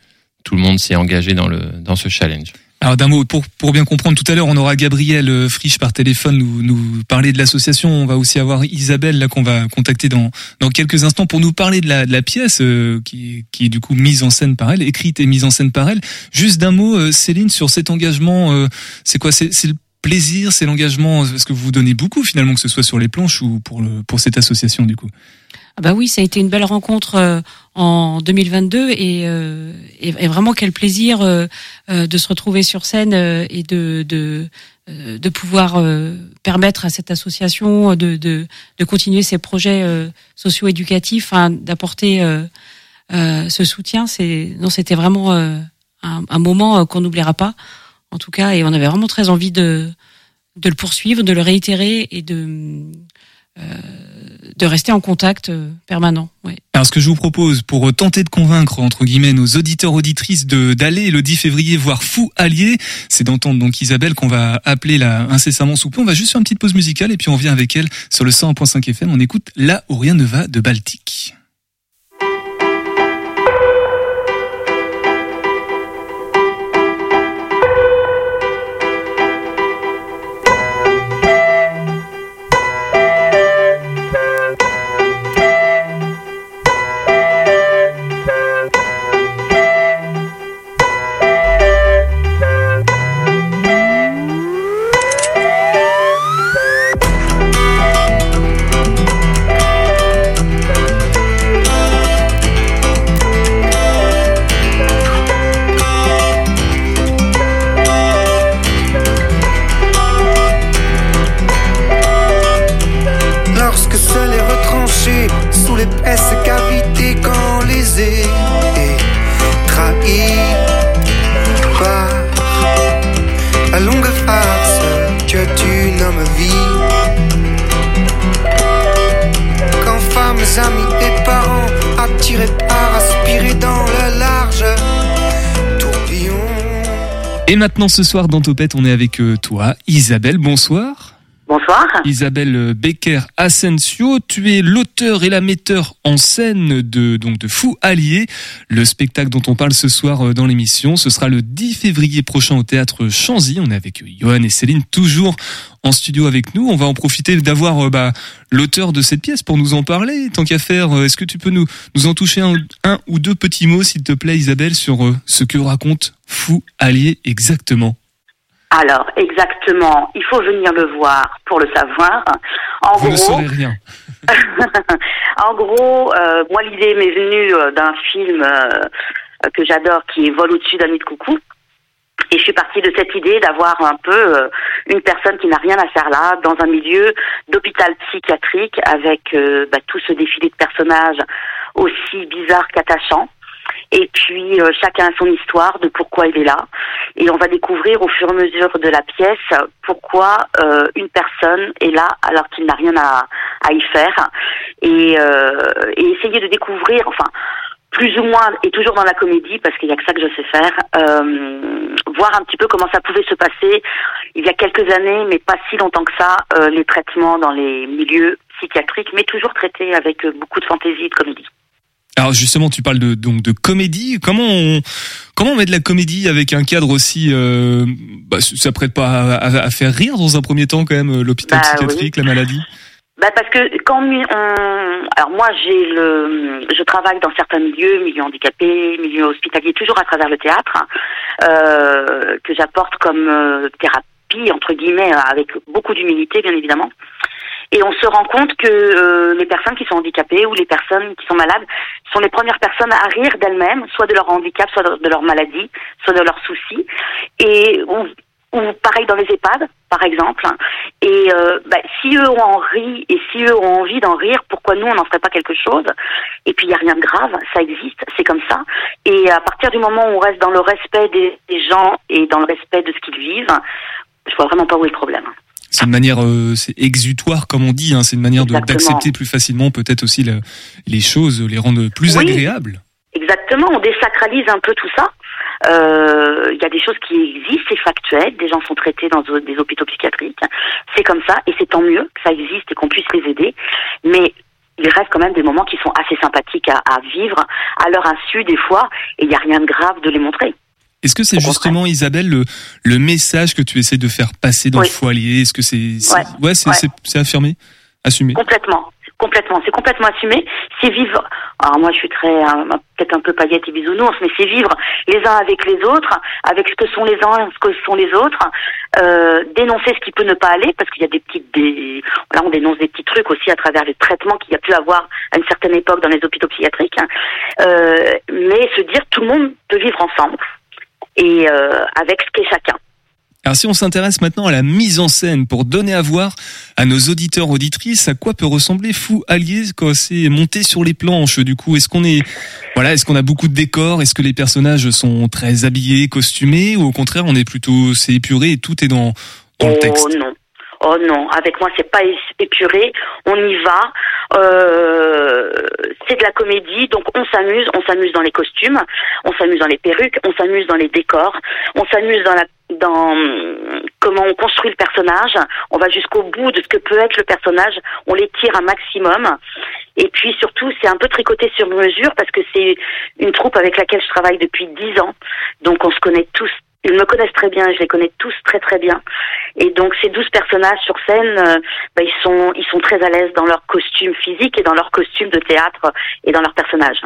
Speaker 11: tout le monde s'est engagé dans le dans ce challenge.
Speaker 4: Alors d'un mot, pour, pour bien comprendre, tout à l'heure on aura Gabriel euh, Frisch par téléphone nous, nous parler de l'association. On va aussi avoir Isabelle là qu'on va contacter dans, dans quelques instants pour nous parler de la, de la pièce euh, qui, qui est du coup mise en scène par elle, écrite et mise en scène par elle. Juste d'un mot, euh, Céline, sur cet engagement, euh, c'est quoi? C'est le plaisir, c'est l'engagement, parce que vous vous donnez beaucoup finalement, que ce soit sur les planches ou pour, le, pour cette association du coup?
Speaker 10: Ah bah oui, ça a été une belle rencontre euh, en 2022 et, euh, et, vraiment quel plaisir euh, euh, de se retrouver sur scène euh, et de de, de pouvoir euh, permettre à cette association de de, de continuer ses projets socio-éducatifs, hein, d'apporter ce soutien. C'est non, c'était vraiment un, un moment qu'on n'oubliera pas, en tout cas, et on avait vraiment très envie de de le poursuivre, de le réitérer et de de rester en contact euh, permanent. Ouais.
Speaker 4: Alors ce que je vous propose pour euh, tenter de convaincre entre guillemets nos auditeurs auditrices de d'aller le 10 février voir Fou Allier, c'est d'entendre donc Isabelle qu'on va appeler là incessamment sous peu. On va juste faire une petite pause musicale et puis on vient avec elle sur le 101.5 FM. On écoute Là où rien ne va de Baltique. Maintenant ce soir dans Topette, on est avec euh, toi, Isabelle. Bonsoir. Isabelle Becker Asensio, tu es l'auteur et la metteur en scène de donc de Fou Allié, le spectacle dont on parle ce soir euh, dans l'émission. Ce sera le 10 février prochain au théâtre Chanzy. On est avec Johan et Céline toujours en studio avec nous. On va en profiter d'avoir euh, bah, l'auteur de cette pièce pour nous en parler. Tant qu'à faire, euh, est-ce que tu peux nous nous en toucher un, un ou deux petits mots, s'il te plaît, Isabelle, sur ce que raconte Fou Allié exactement?
Speaker 12: Alors, exactement, il faut venir le voir pour le savoir. En
Speaker 4: Vous
Speaker 12: gros,
Speaker 4: ne saurez rien.
Speaker 12: en gros, euh, moi l'idée m'est venue euh, d'un film euh, que j'adore qui est Vol au-dessus d'un nid de coucou. Et je suis partie de cette idée d'avoir un peu euh, une personne qui n'a rien à faire là, dans un milieu d'hôpital psychiatrique, avec bah, tout ce défilé de personnages aussi bizarres qu'attachants. Et puis euh, chacun a son histoire de pourquoi il est là. Et on va découvrir au fur et à mesure de la pièce pourquoi euh, une personne est là alors qu'il n'a rien à, à y faire. Et, euh, et essayer de découvrir, enfin plus ou moins, et toujours dans la comédie, parce qu'il n'y a que ça que je sais faire, euh, voir un petit peu comment ça pouvait se passer il y a quelques années, mais pas si longtemps que ça, euh, les traitements dans les milieux psychiatriques, mais toujours traités avec beaucoup de fantaisie et de comédie.
Speaker 4: Alors justement, tu parles de donc de comédie. Comment on comment on met de la comédie avec un cadre aussi euh, bah, ça prête pas à, à- à faire rire dans un premier temps quand même euh, l'hôpital
Speaker 12: Bah,
Speaker 4: psychiatrique, la maladie?
Speaker 12: Bah parce que quand on, alors moi j'ai le, je travaille dans certains milieux, milieux handicapés, milieux hospitaliers, toujours à travers le théâtre, euh, que j'apporte comme euh, thérapie entre guillemets, avec beaucoup d'humilité bien évidemment. Et on se rend compte que euh, les personnes qui sont handicapées ou les personnes qui sont malades sont les premières personnes à rire d'elles-mêmes, soit de leur handicap, soit de leur maladie, soit de leurs soucis. Et on, ou pareil dans les EHPAD, par exemple. Et euh, bah, si eux ont en ri et si eux ont envie d'en rire, pourquoi nous on n'en ferait pas quelque chose? Et puis il y a rien de grave, ça existe, c'est comme ça. Et à partir du moment où on reste dans le respect des, des gens et dans le respect de ce qu'ils vivent, je vois vraiment pas où est le problème.
Speaker 4: C'est une manière, euh, c'est exutoire comme on dit. Hein, c'est une manière d'accepter plus facilement peut-être aussi le- les choses, les rendre plus
Speaker 12: Oui.
Speaker 4: agréables.
Speaker 12: Exactement, on désacralise un peu tout ça. Euh, Il y a des choses qui existent, c'est factuel. Des gens sont traités dans des hôpitaux psychiatriques. C'est comme ça, et c'est tant mieux que ça existe et qu'on puisse les aider. Mais il reste quand même des moments qui sont assez sympathiques à, à vivre, à leur insu des fois, et il n'y a rien de grave de les montrer.
Speaker 4: Est-ce que c'est justement Isabelle le, le message que tu essaies de faire passer dans
Speaker 12: Oui.
Speaker 4: le foyer? Est-ce que c'est c'est-
Speaker 12: Ouais.
Speaker 4: ouais, affirmé, assumé?
Speaker 12: Complètement. Complètement, c'est complètement assumé. C'est vivre. Alors moi, je suis très euh, peut-être un peu paillette et bisounours, mais c'est vivre les uns avec les autres, avec ce que sont les uns, ce que sont les autres. Euh, dénoncer ce qui peut ne pas aller, parce qu'il y a des petites, des, là, on dénonce des petits trucs aussi à travers les traitements qu'il y a pu avoir à une certaine époque dans les hôpitaux psychiatriques. hein. Euh, mais se dire tout le monde peut vivre ensemble et euh, avec ce qu'est chacun.
Speaker 4: Alors si on s'intéresse maintenant à la mise en scène pour donner à voir à nos auditeurs auditrices à quoi peut ressembler Fou Allié quand c'est monté sur les planches du coup? Est-ce qu'on est voilà est-ce qu'on a beaucoup de décors? Est-ce que les personnages sont très habillés costumés ou au contraire on est plutôt c'est épuré et tout est dans dans le texte?
Speaker 12: Oh non. Oh non, avec moi c'est pas épuré, on y va. Euh, c'est de la comédie, donc on s'amuse, on s'amuse dans les costumes, on s'amuse dans les perruques, on s'amuse dans les décors, on s'amuse dans la dans comment on construit le personnage, on va jusqu'au bout de ce que peut être le personnage, on les tire un maximum. Et puis surtout, c'est un peu tricoté sur mesure parce que c'est une troupe avec laquelle je travaille depuis dix ans. Donc on se connaît tous ils me connaissent très bien, je les connais tous très très bien. Et donc ces douze personnages sur scène, euh, bah, ils sont ils sont très à l'aise dans leur costume physique et dans leur costume de théâtre et dans leurs personnages.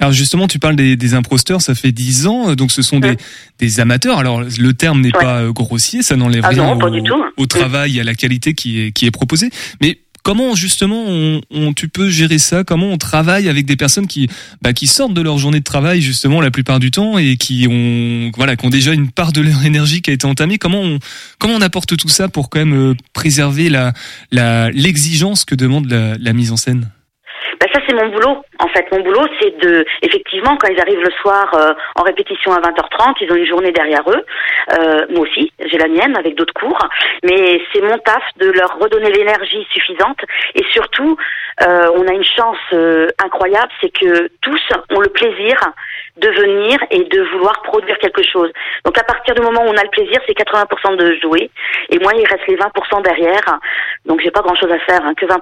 Speaker 4: Alors justement, tu parles des, des imposteurs, ça fait 10 ans, euh, donc ce sont des, des amateurs. Alors le terme n'est pas euh, grossier, ça n'enlève
Speaker 12: Ah
Speaker 4: rien
Speaker 12: non,
Speaker 4: au, au travail et à la qualité qui est, qui est proposée. Mais comment justement on, on- tu peux gérer ça? Comment on travaille avec des personnes qui, bah, qui sortent de leur journée de travail justement la plupart du temps et qui ont, voilà, qui ont déjà une part de leur énergie qui a été entamée? Comment on, comment on apporte tout ça pour quand même euh, préserver la, la, l'exigence que demande la, la mise en scène?
Speaker 12: Ben ça c'est mon boulot. En fait, mon boulot c'est de effectivement quand ils arrivent le soir euh, en répétition à 20h30, ils ont une journée derrière eux. Euh, moi aussi, j'ai la mienne avec d'autres cours, mais c'est mon taf de leur redonner l'énergie suffisante et surtout euh, on a une chance incroyable, c'est que tous ont le plaisir de venir et de vouloir produire quelque chose. Donc à partir du moment où on a le plaisir, c'est 80% de jouer. Et moi, il reste les 20% derrière. Donc j'ai pas grand-chose à faire, hein, que 20%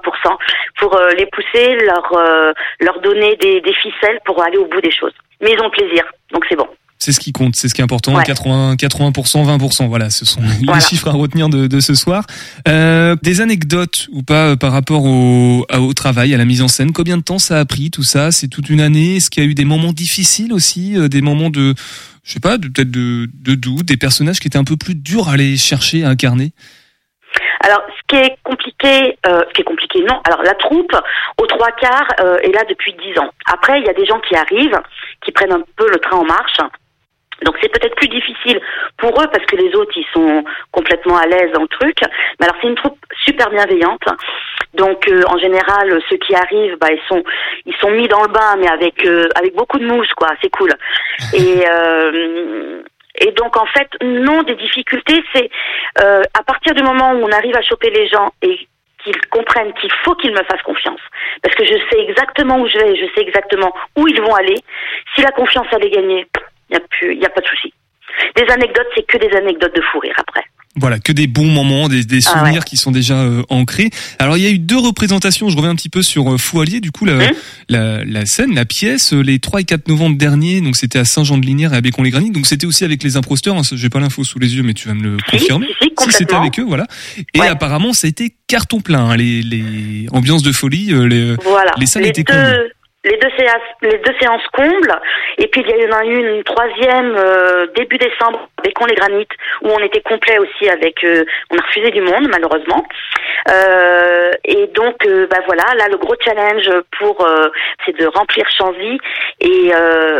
Speaker 12: pour euh, les pousser, leur euh, leur donner des, des ficelles pour aller au bout des choses. Mais ils ont le plaisir, donc c'est bon.
Speaker 4: C'est ce qui compte, c'est ce qui est important.
Speaker 12: Ouais.
Speaker 4: 80, 80%, 20%. Voilà, ce sont les
Speaker 12: Voilà.
Speaker 4: chiffres à retenir de, de ce soir. Euh, des anecdotes ou pas euh, par rapport au, travail, à la mise en scène? Combien de temps ça a pris tout ça? C'est toute une année. Est-ce qu'il y a eu des moments difficiles aussi, euh, des moments de, je sais pas, peut-être de, de doute, des personnages qui étaient un peu plus durs à aller chercher, à incarner?
Speaker 12: Alors, ce qui est compliqué, euh, ce qui est compliqué, non. Alors, la troupe, aux trois quarts, euh, est là depuis dix ans. Après, il y a des gens qui arrivent, qui prennent un peu le train en marche. Donc, c'est peut-être plus difficile pour eux parce que les autres, ils sont complètement à l'aise dans le truc. Mais alors, c'est une troupe super bienveillante. Donc, euh, en général, ceux qui arrivent, bah, ils sont, ils sont mis dans le bain, mais avec, euh, avec beaucoup de mousse, quoi. C'est cool. Et euh, et donc en fait, non des difficultés, c'est euh, à partir du moment où on arrive à choper les gens et qu'ils comprennent qu'il faut qu'ils me fassent confiance, parce que je sais exactement où je vais, je sais exactement où ils vont aller. Si la confiance elle est gagnée, il y a plus, il y a pas de souci. Des anecdotes, c'est que des anecdotes de fou rire après.
Speaker 4: Voilà, que des bons moments, des, des
Speaker 12: Ah
Speaker 4: souvenirs
Speaker 12: ouais.
Speaker 4: qui sont déjà euh, ancrés. Alors il y a eu deux représentations. Je reviens un petit peu sur euh, Foualier. Du coup, la,
Speaker 12: Hein
Speaker 4: la, la scène, la pièce, euh, les 3 et 4 novembre dernier. Donc c'était à Saint-Jean-de-Linière et à Bécon-les-Granites. Donc c'était aussi avec les imposteurs. Hein, J'ai pas l'info sous les yeux, mais tu vas me le confirmer.
Speaker 12: si, si,
Speaker 4: c'était avec eux, voilà. Et apparemment, ça a été carton plein. hein, les, les ambiances de folie, euh, les,
Speaker 12: Voilà.
Speaker 4: les salles
Speaker 12: les
Speaker 4: étaient
Speaker 12: deux. Les deux séances, les deux séances combles. Et puis il y en a eu une, troisième euh, début décembre avec On les Granites où on était complet aussi avec. euh, on a refusé du monde malheureusement. Euh, et donc bah voilà, là le gros challenge pour c'est de remplir Chanzy et,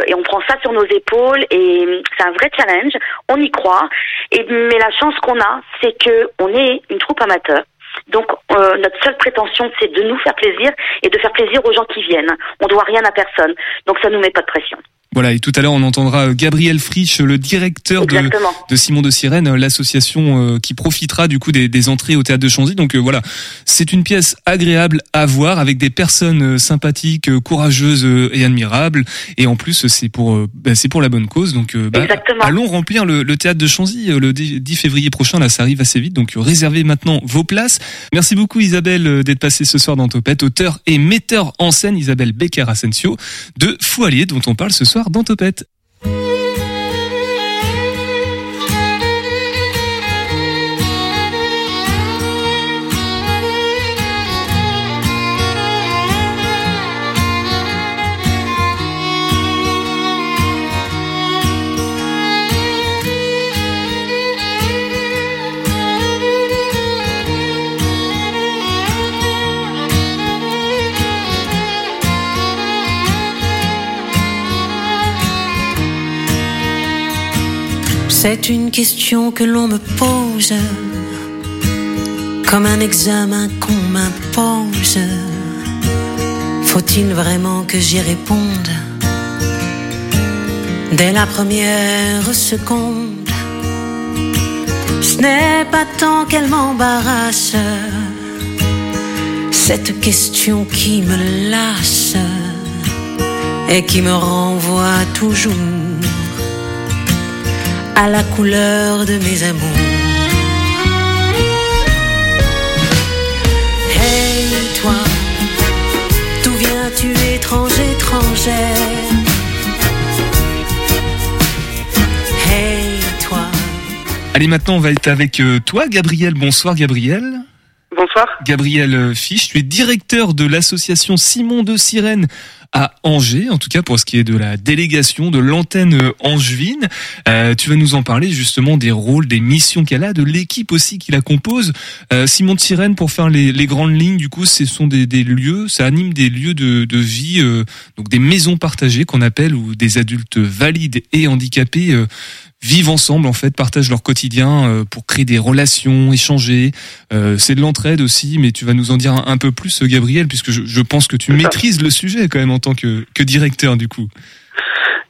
Speaker 12: et on prend ça sur nos épaules et c'est un vrai challenge. On y croit. Et mais la chance qu'on a, c'est que on est une troupe amateur. Donc euh, notre seule prétention, c'est de nous faire plaisir et de faire plaisir aux gens qui viennent. On doit rien à personne, donc ça nous met pas de pression.
Speaker 4: Voilà, et tout à l'heure, on entendra euh, Gabriel Frisch, le directeur de, Simon de Sirène, euh, l'association euh, qui profitera du coup des, des entrées au théâtre de Chanzy. Donc euh, voilà, c'est une pièce agréable à voir avec des personnes sympathiques, courageuses et admirables. Et en plus, c'est pour bah, c'est pour la bonne cause. Donc bah, allons remplir le, le théâtre de Chanzy le 10 10 février prochain. Là, ça arrive assez vite. Donc réservez maintenant vos places. Merci beaucoup Isabelle d'être passée ce soir dans Topette, auteur et metteur en scène Isabelle Becker Asensio de Foualier dont on parle ce soir dans Topette.
Speaker 13: C'est une question que l'on me pose, comme un examen qu'on m'impose. Faut-il vraiment que j'y réponde? Dès la première seconde Ce n'est pas tant qu'elle m'embarrasse, cette question qui me lasse et qui me renvoie toujours à la couleur de mes amours. Hey toi, d'où viens-tu étranger, étrangère? Hey toi.
Speaker 4: Allez, maintenant, on va être avec euh, toi, Gabriel. Bonsoir, Gabriel. Gabriel Fisch, tu es directeur de l'association Simon de Sirène à Angers, en tout cas pour ce qui est de la délégation de l'antenne angevine. Euh, tu vas nous en parler justement des rôles, des missions qu'elle a, de l'équipe aussi qui la compose. Euh, Simon de Sirène, pour faire les, grandes lignes, du coup, ce sont des, des lieux, ça anime des lieux de, de vie, euh, donc des maisons partagées qu'on appelle, où des adultes valides et handicapés euh, vivent ensemble en fait, partagent leur quotidien euh, pour créer des relations, échanger. Euh, c'est de l'entraide aussi, mais tu vas nous en dire un, peu plus, euh, Gabriel, puisque je, je pense que tu maîtrises le sujet quand même en tant que, que directeur du coup.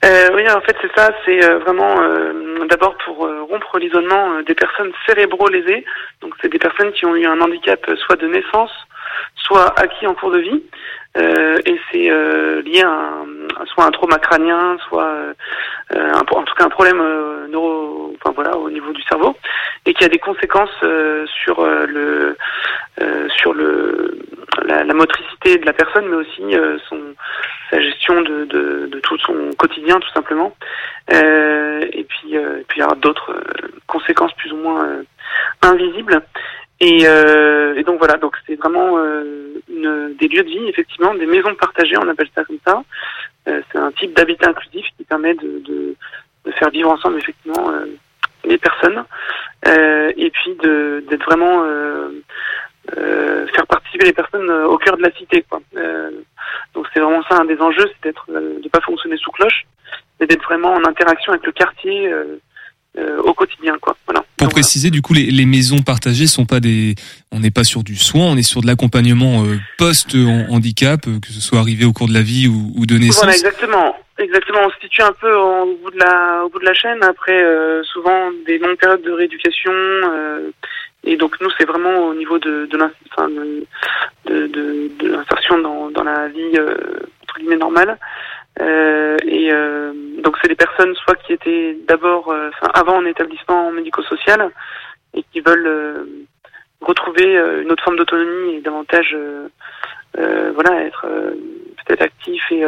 Speaker 14: Euh, oui, en fait, c'est ça. C'est vraiment euh, d'abord pour euh, rompre l'isolement des personnes cérébro-lésées. Donc, c'est des personnes qui ont eu un handicap soit de naissance, soit acquis en cours de vie. Euh, et c'est euh, lié à un, soit un trauma crânien, soit euh, un, en tout cas un problème neuro, enfin voilà, au niveau du cerveau, et qui a des conséquences sur le sur le la, la, motricité de la personne, mais aussi son sa gestion de, de, de, tout son quotidien tout simplement. et puis et puis il y aura d'autres conséquences plus ou moins invisibles. Et, euh, et, donc voilà, donc c'est vraiment euh, une, des lieux de vie, effectivement, des maisons partagées, on appelle ça comme ça. Euh, c'est un type d'habitat inclusif qui permet de, de, de, faire vivre ensemble effectivement euh, les personnes, euh, et puis d'être vraiment faire participer les personnes au cœur de la cité. Quoi. donc c'est vraiment ça un des enjeux, c'est d'être de pas fonctionner sous cloche, mais d'être vraiment en interaction avec le quartier. Au quotidien quoi voilà
Speaker 4: pour préciser, du coup, les, les, maisons partagées sont pas des, on n'est pas sur du soin, on est sur de l'accompagnement euh, post-handicap, euh, que ce soit arrivé au cours de la vie ou, ou de naissance.
Speaker 14: Voilà, exactement. Exactement, on se situe un peu au bout de la, au bout de la chaîne, après euh, souvent des longues périodes de rééducation, et donc nous c'est vraiment au niveau de, de l'insertion de, de, dans, dans la vie entre guillemets normale. Euh, et euh, donc c'est des personnes soit qui étaient d'abord, euh, avant en établissement médico-social et qui veulent retrouver une autre forme d'autonomie et davantage, voilà, être peut-être actif et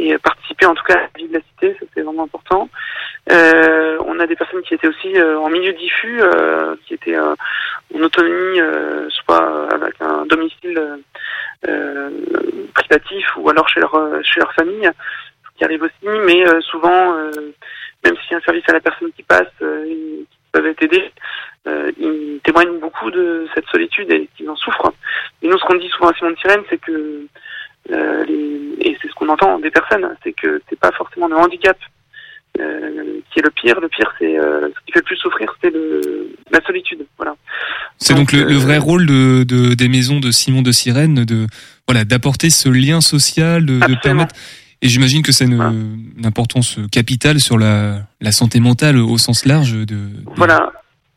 Speaker 14: et participer en tout cas à la vie de la cité, ça c'est vraiment important. Euh, on a des personnes qui étaient aussi en milieu diffus, euh, qui étaient en autonomie, soit avec un domicile privatif ou alors chez leur chez leur famille, qui arrive aussi, mais souvent, même s'il y a un service à la personne qui passe, ils peuvent être aidés, ils témoignent beaucoup de cette solitude et qu'ils en souffrent. Et nous, ce qu'on dit souvent à Simon de Sirène, c'est que euh, et c'est ce qu'on entend des personnes, c'est que c'est pas forcément le handicap euh, qui est le pire. Le pire, c'est euh, ce qui fait le plus souffrir, c'est la solitude. Voilà.
Speaker 4: C'est donc, le, vrai rôle de, de, des maisons de Simon de Sirène, de voilà, d'apporter ce lien social, de, de permettre. Et j'imagine que c'est une, une, importance capitale sur la, la santé mentale au sens large de.
Speaker 14: voilà.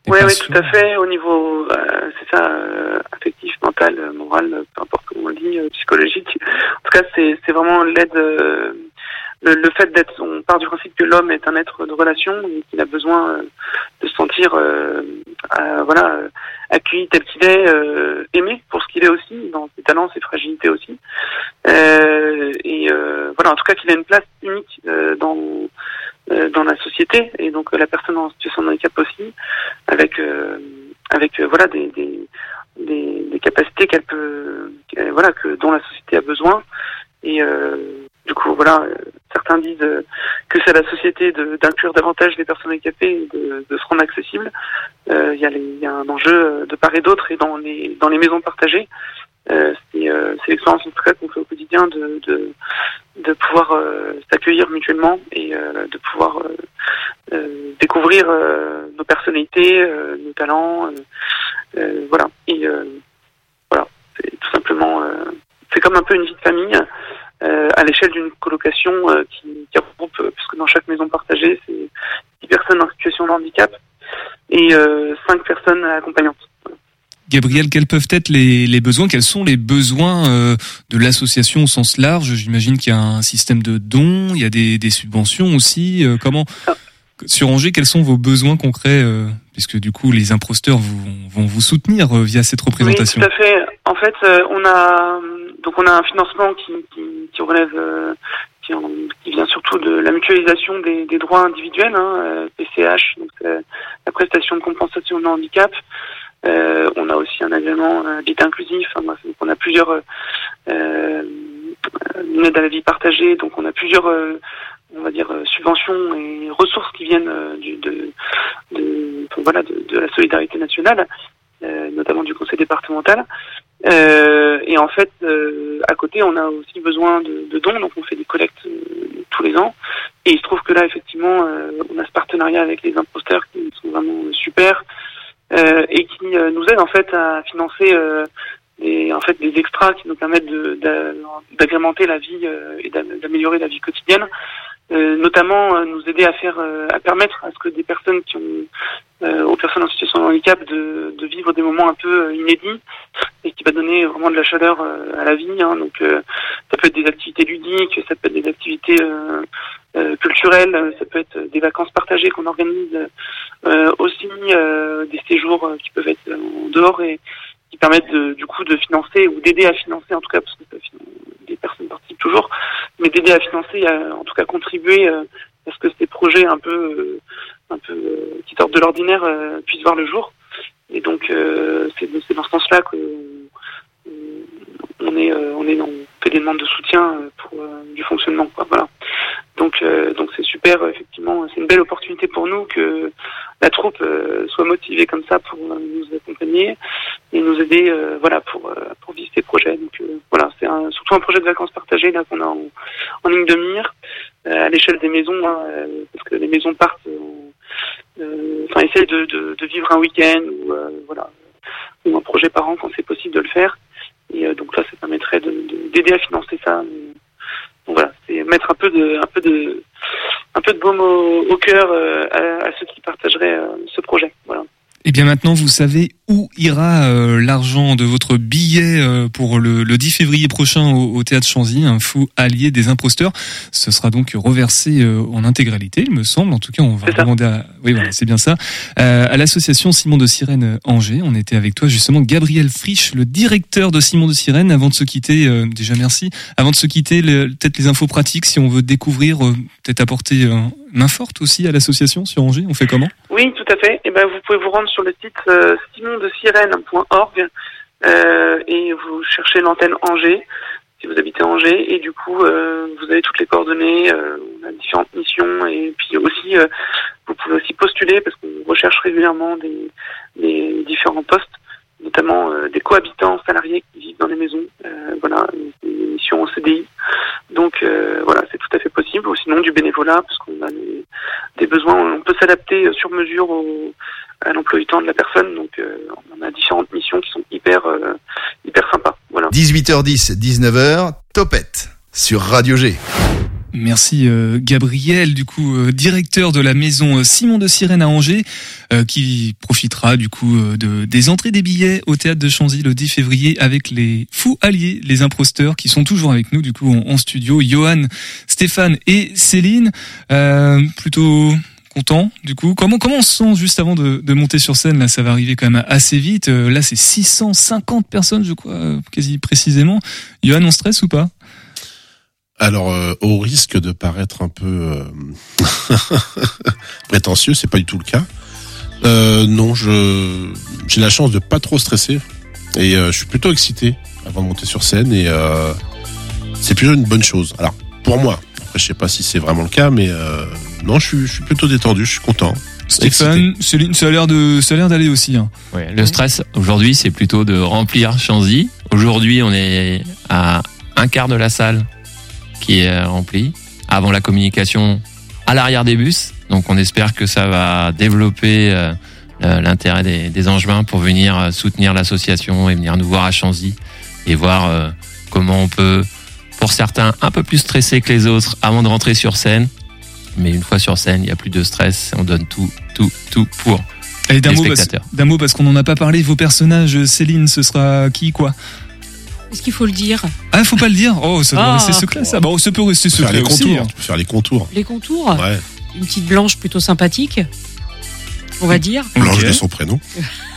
Speaker 14: Oui, oui, tout à fait. Au niveau, ça, affectif, mental, moral, peu importe comment on le dit, psychologique. En tout cas, c'est vraiment l'aide. le, fait d'être, on part du principe que l'homme est un être de relation et qu'il a besoin de se sentir, euh, voilà, accueilli tel qu'il est, euh, aimé pour ce qu'il est aussi, dans ses talents, ses fragilités aussi. Euh, et voilà, en tout cas, qu'il a une place unique dans dans la société et donc la personne en situation de handicap aussi, avec avec voilà des, des, des, des capacités qu'elle peut voilà que dont la société a besoin. Et euh, du coup voilà certains disent que c'est à la société d'inclure davantage les personnes handicapées et de, de se rendre accessibles euh, il y a il y a un enjeu de part et d'autre et dans les dans les maisons partagées euh, c'est euh, l'expérience en tout cas qu'on fait au quotidien de, de, de pouvoir euh, s'accueillir mutuellement et euh, de pouvoir euh, découvrir nos personnalités, nos talents, voilà. Et voilà, c'est tout simplement, c'est comme un peu une vie de famille à l'échelle d'une colocation qui, qui regroupe, puisque dans chaque maison partagée, c'est 10 personnes en situation de handicap et 5 personnes accompagnantes.
Speaker 4: Gabriel, quels peuvent être les, besoins Quels sont les besoins euh, de l'association au sens large? J'imagine qu'il y a un système de dons, il y a des, subventions aussi. Euh, comment sur Angers, quels sont vos besoins concrets euh, Puisque du coup, les imposteurs vont vous soutenir via cette représentation.
Speaker 14: Oui, tout à fait. En fait, on a donc on a un financement qui, qui, relève qui, vient surtout de la mutualisation des, droits individuels, hein, PCH, donc la prestation de compensation de handicap. Euh, on a aussi un agrément habitat inclusif. Enfin, on a plusieurs euh, euh, une aide à la vie partagée. Donc on a plusieurs on va dire subventions et ressources qui viennent du, de, de, voilà de, la solidarité nationale, notamment du conseil départemental. et en fait, à côté, on a aussi besoin de, de, dons, donc on fait des collectes tous les ans. Et il se trouve que là, effectivement, on a ce partenariat avec les imposteurs qui sont vraiment super. Euh, et qui euh, nous aide en fait à financer euh, des, en fait des extras qui nous permettent d'agrémenter la vie et d'améliorer la vie quotidienne. Euh, notamment euh, nous aider à faire, euh, à permettre à ce que des personnes qui ont, aux personnes en situation de handicap de, de vivre des moments un peu inédits et qui va donner vraiment de la chaleur à la vie. Hein. Donc ça peut être des activités ludiques, ça peut être des activités culturelles, ça peut être des vacances partagées qu'on organise, aussi des séjours qui peuvent être en dehors et qui permettent de, du coup de financer ou d'aider à financer en tout cas parce que des personnes participent toujours, mais d'aider à financer, à, en tout cas contribuer euh, à ce que ces projets un peu, euh, un peu euh, qui sortent de l'ordinaire puissent voir le jour. Et donc c'est dans ce sens-là que on est, on est dans, fait des demandes de soutien pour du fonctionnement. Quoi, voilà. Donc donc c'est super effectivement, c'est une belle opportunité pour nous que la troupe soit motivée comme ça pour nous accompagner et nous aider voilà pour pour vivre ces projets. Donc voilà, c'est surtout un projet de vacances partagées là qu'on a en, en, ligne de mire euh, à l'échelle des maisons, hein, euh, parce que les maisons partent, euh, enfin essayent de, de, de, vivre un week-end ou voilà ou un projet par an quand c'est possible de le faire. Et donc là, ça permettrait d'aider à financer ça. Voilà, c'est mettre un peu de un peu de un peu de baume au, au cœur à, à, ceux qui partageraient ce projet. Voilà.
Speaker 4: Et eh bien maintenant, vous savez où ira euh, l'argent de votre billet euh, pour le, 10 février prochain au, théâtre Chanzy, un fou allié des imposteurs. Ce sera donc reversé euh, en intégralité, il me semble. En tout cas, on va demander à, oui, voilà, c'est bien ça, à l'association Simon de Sirène Angers. On était avec toi justement, Gabriel Frisch, le directeur de Simon de Sirène. Avant de se quitter, déjà merci. Avant de se quitter, peut-être les infos pratiques, si on veut découvrir, peut-être apporter main forte aussi à l'association sur Angers. On fait comment?
Speaker 14: Oui, tout à fait. Eh ben, vous pouvez vous rendre sur le site Simon sirène.org euh, et vous cherchez l'antenne Angers. Si vous habitez Angers et du coup euh, vous avez toutes les coordonnées, euh, on a différentes missions et puis aussi vous pouvez aussi postuler parce qu'on recherche régulièrement des, des différents postes notamment des cohabitants salariés qui vivent dans les maisons, voilà, des missions en CDI. Donc voilà, c'est tout à fait possible, ou sinon du bénévolat, parce qu'on a des, besoins, on peut s'adapter sur mesure au, à l'emploi du temps de la personne. Donc euh, on a différentes missions qui sont hyper euh, hyper sympas. Voilà.
Speaker 7: 18h10, 19h, Topette sur Radio G.
Speaker 4: Merci euh, Gabriel, du coup directeur de la maison Simon de Sirène à Angers, qui profitera du coup de des entrées des billets au théâtre de Chanzy le 10 février avec les fous alliés, les imposteurs, qui sont toujours avec nous du coup en, en studio, Johan, Stéphane et Céline. plutôt content du coup. Comment comment on se sent juste avant de, monter sur scène là? Ça va arriver quand même assez vite. Euh, là, c'est 650 personnes, je crois, euh, quasi précisément. Johan, on stresse ou pas?
Speaker 9: Alors, euh, au risque de paraître un peu prétentieux, c'est pas du tout le cas. non, je j'ai la chance de pas trop stresser et je suis plutôt excité avant de monter sur scène et c'est plutôt une bonne chose. Alors pour moi, je sais pas si c'est vraiment le cas, mais non, je suis, plutôt détendu, je suis content.
Speaker 4: Stéphane, Céline, ça a l'air de, ça a l'air d'aller aussi. Hein.
Speaker 11: le stress aujourd'hui, c'est plutôt de remplir Chanzy. Aujourd'hui, on est à un quart de la salle qui est remplie. Avant la communication, à l'arrière des bus. Donc, on espère que ça va développer euh, l'intérêt des, des Angevins pour venir euh, soutenir l'association et venir nous voir à Chanzy et voir euh, comment on peut, pour certains, un peu plus stresser que les autres avant de rentrer sur scène, mais une fois sur scène, il n'y a plus de stress, on donne tout, tout, tout pour les spectateurs.
Speaker 4: D'un mot, parce qu'on n'en a pas parlé, vos personnages, Céline, ce sera qui, quoi?
Speaker 10: Est-ce qu'il faut le dire?
Speaker 4: Ah, faut pas le dire? Oh, ça doit ah. rester secret, ça. Bon, ça peut rester secret
Speaker 9: faire les
Speaker 4: aussi.
Speaker 9: Contours. Hein. Faire les contours.
Speaker 10: Les contours? Ouais. Une petite blanche plutôt sympathique, on va dire.
Speaker 9: Blanche de son prénom.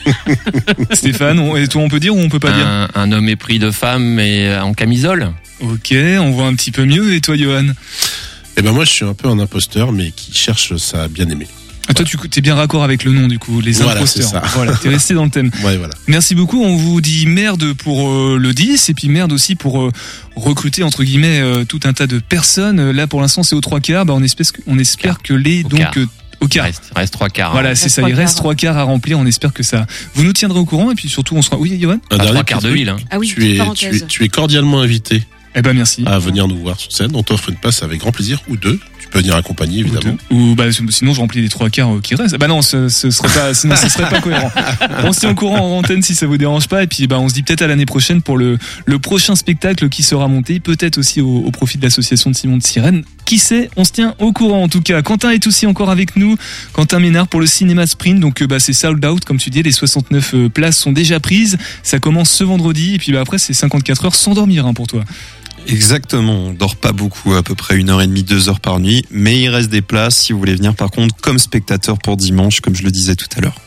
Speaker 4: Stéphane, et toi, on peut dire ou on peut pas
Speaker 11: dire? Un homme épris de femme, mais en camisole.
Speaker 4: Ok, on voit un petit peu mieux. Et toi, Johan?
Speaker 9: Eh ben moi, je suis un peu un imposteur, mais qui cherche sa bien-aimée.
Speaker 4: Ah, toi, tu es bien raccord avec le nom, du coup, les
Speaker 9: voilà,
Speaker 4: imposteurs. Voilà, t'es resté dans le thème.
Speaker 9: Ouais, voilà.
Speaker 4: Merci beaucoup. On vous dit merde pour euh, le 10 et puis merde aussi pour euh, recruter, entre guillemets, euh, tout un tas de personnes. Là, pour l'instant, c'est aux trois quarts. Bah, on espère, on espère que les, donc,
Speaker 11: au quart. Reste, reste trois quarts.
Speaker 4: Voilà, c'est ça. Il reste trois quarts à remplir. On espère que ça. Vous nous tiendrez au courant et puis surtout, on sera. Oui, Johan?
Speaker 11: Un trois quarts de ville. Hein.
Speaker 10: Ah oui.
Speaker 9: Tu es, tu es, tu es cordialement invité
Speaker 4: Eh ben merci.
Speaker 9: À venir nous voir sur scène. On t'offre une place avec grand plaisir ou deux. Tu peux venir accompagner évidemment.
Speaker 4: Ou, bah, sinon je remplis les trois quarts euh, qui restent. Bah non, ce, ce serait pas, sinon ce serait pas cohérent. On se tient au courant en antenne si ça vous dérange pas. Et puis bah on se dit peut-être à l'année prochaine pour le, le prochain spectacle qui sera monté, peut-être aussi au, au profit de l'association de Simon de Sirène. Qui sait? On se tient au courant en tout cas. Quentin est aussi encore avec nous. Quentin Ménard pour le cinéma sprint. Donc euh, bah c'est sold out comme tu dis. Les 69 euh, places sont déjà prises. Ça commence ce vendredi et puis bah après c'est 54 heures sans dormir hein, pour toi.
Speaker 8: Exactement, on dort pas beaucoup, à peu près une heure et demie, deux heures par nuit, mais il reste des places si vous voulez venir par contre comme spectateur pour dimanche, comme je le disais tout à l'heure.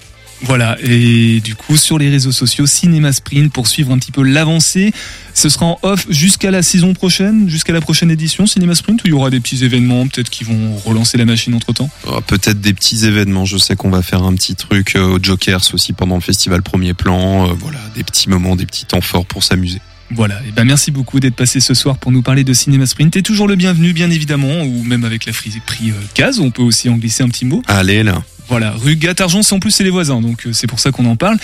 Speaker 4: Voilà, et du coup sur les réseaux sociaux, Cinéma Sprint pour suivre un petit peu l'avancée. Ce sera en off jusqu'à la saison prochaine, jusqu'à la prochaine édition Cinéma Sprint, où il y aura des petits événements peut-être qui vont relancer la machine entre temps
Speaker 8: oh, Peut-être des petits événements, je sais qu'on va faire un petit truc euh, au Jokers aussi pendant le festival Premier Plan, euh, voilà, des petits moments, des petits temps forts pour s'amuser.
Speaker 4: Voilà, et ben merci beaucoup d'être passé ce soir pour nous parler de Cinéma Sprint. T'es toujours le bienvenu, bien évidemment, ou même avec la frise prix euh, case, on peut aussi en glisser un petit mot.
Speaker 8: Allez là.
Speaker 4: Voilà, rue Gatarjon, c'est en plus c'est les voisins, donc euh, c'est pour ça qu'on en parle.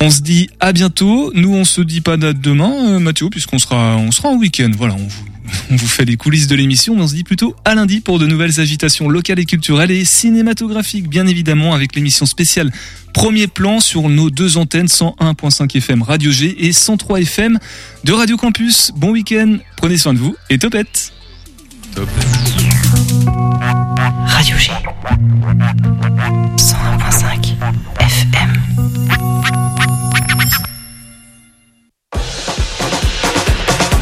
Speaker 4: On se dit à bientôt. Nous, on se dit pas date demain, euh, Mathieu, puisqu'on sera, on sera en week-end. Voilà, on vous, on vous fait les coulisses de l'émission, mais on se dit plutôt à lundi pour de nouvelles agitations locales et culturelles et cinématographiques, bien évidemment, avec l'émission spéciale Premier plan sur nos deux antennes 101.5 FM Radio G et 103 FM de Radio Campus. Bon week-end, prenez soin de vous et topette.
Speaker 2: Radio G 101.5 FM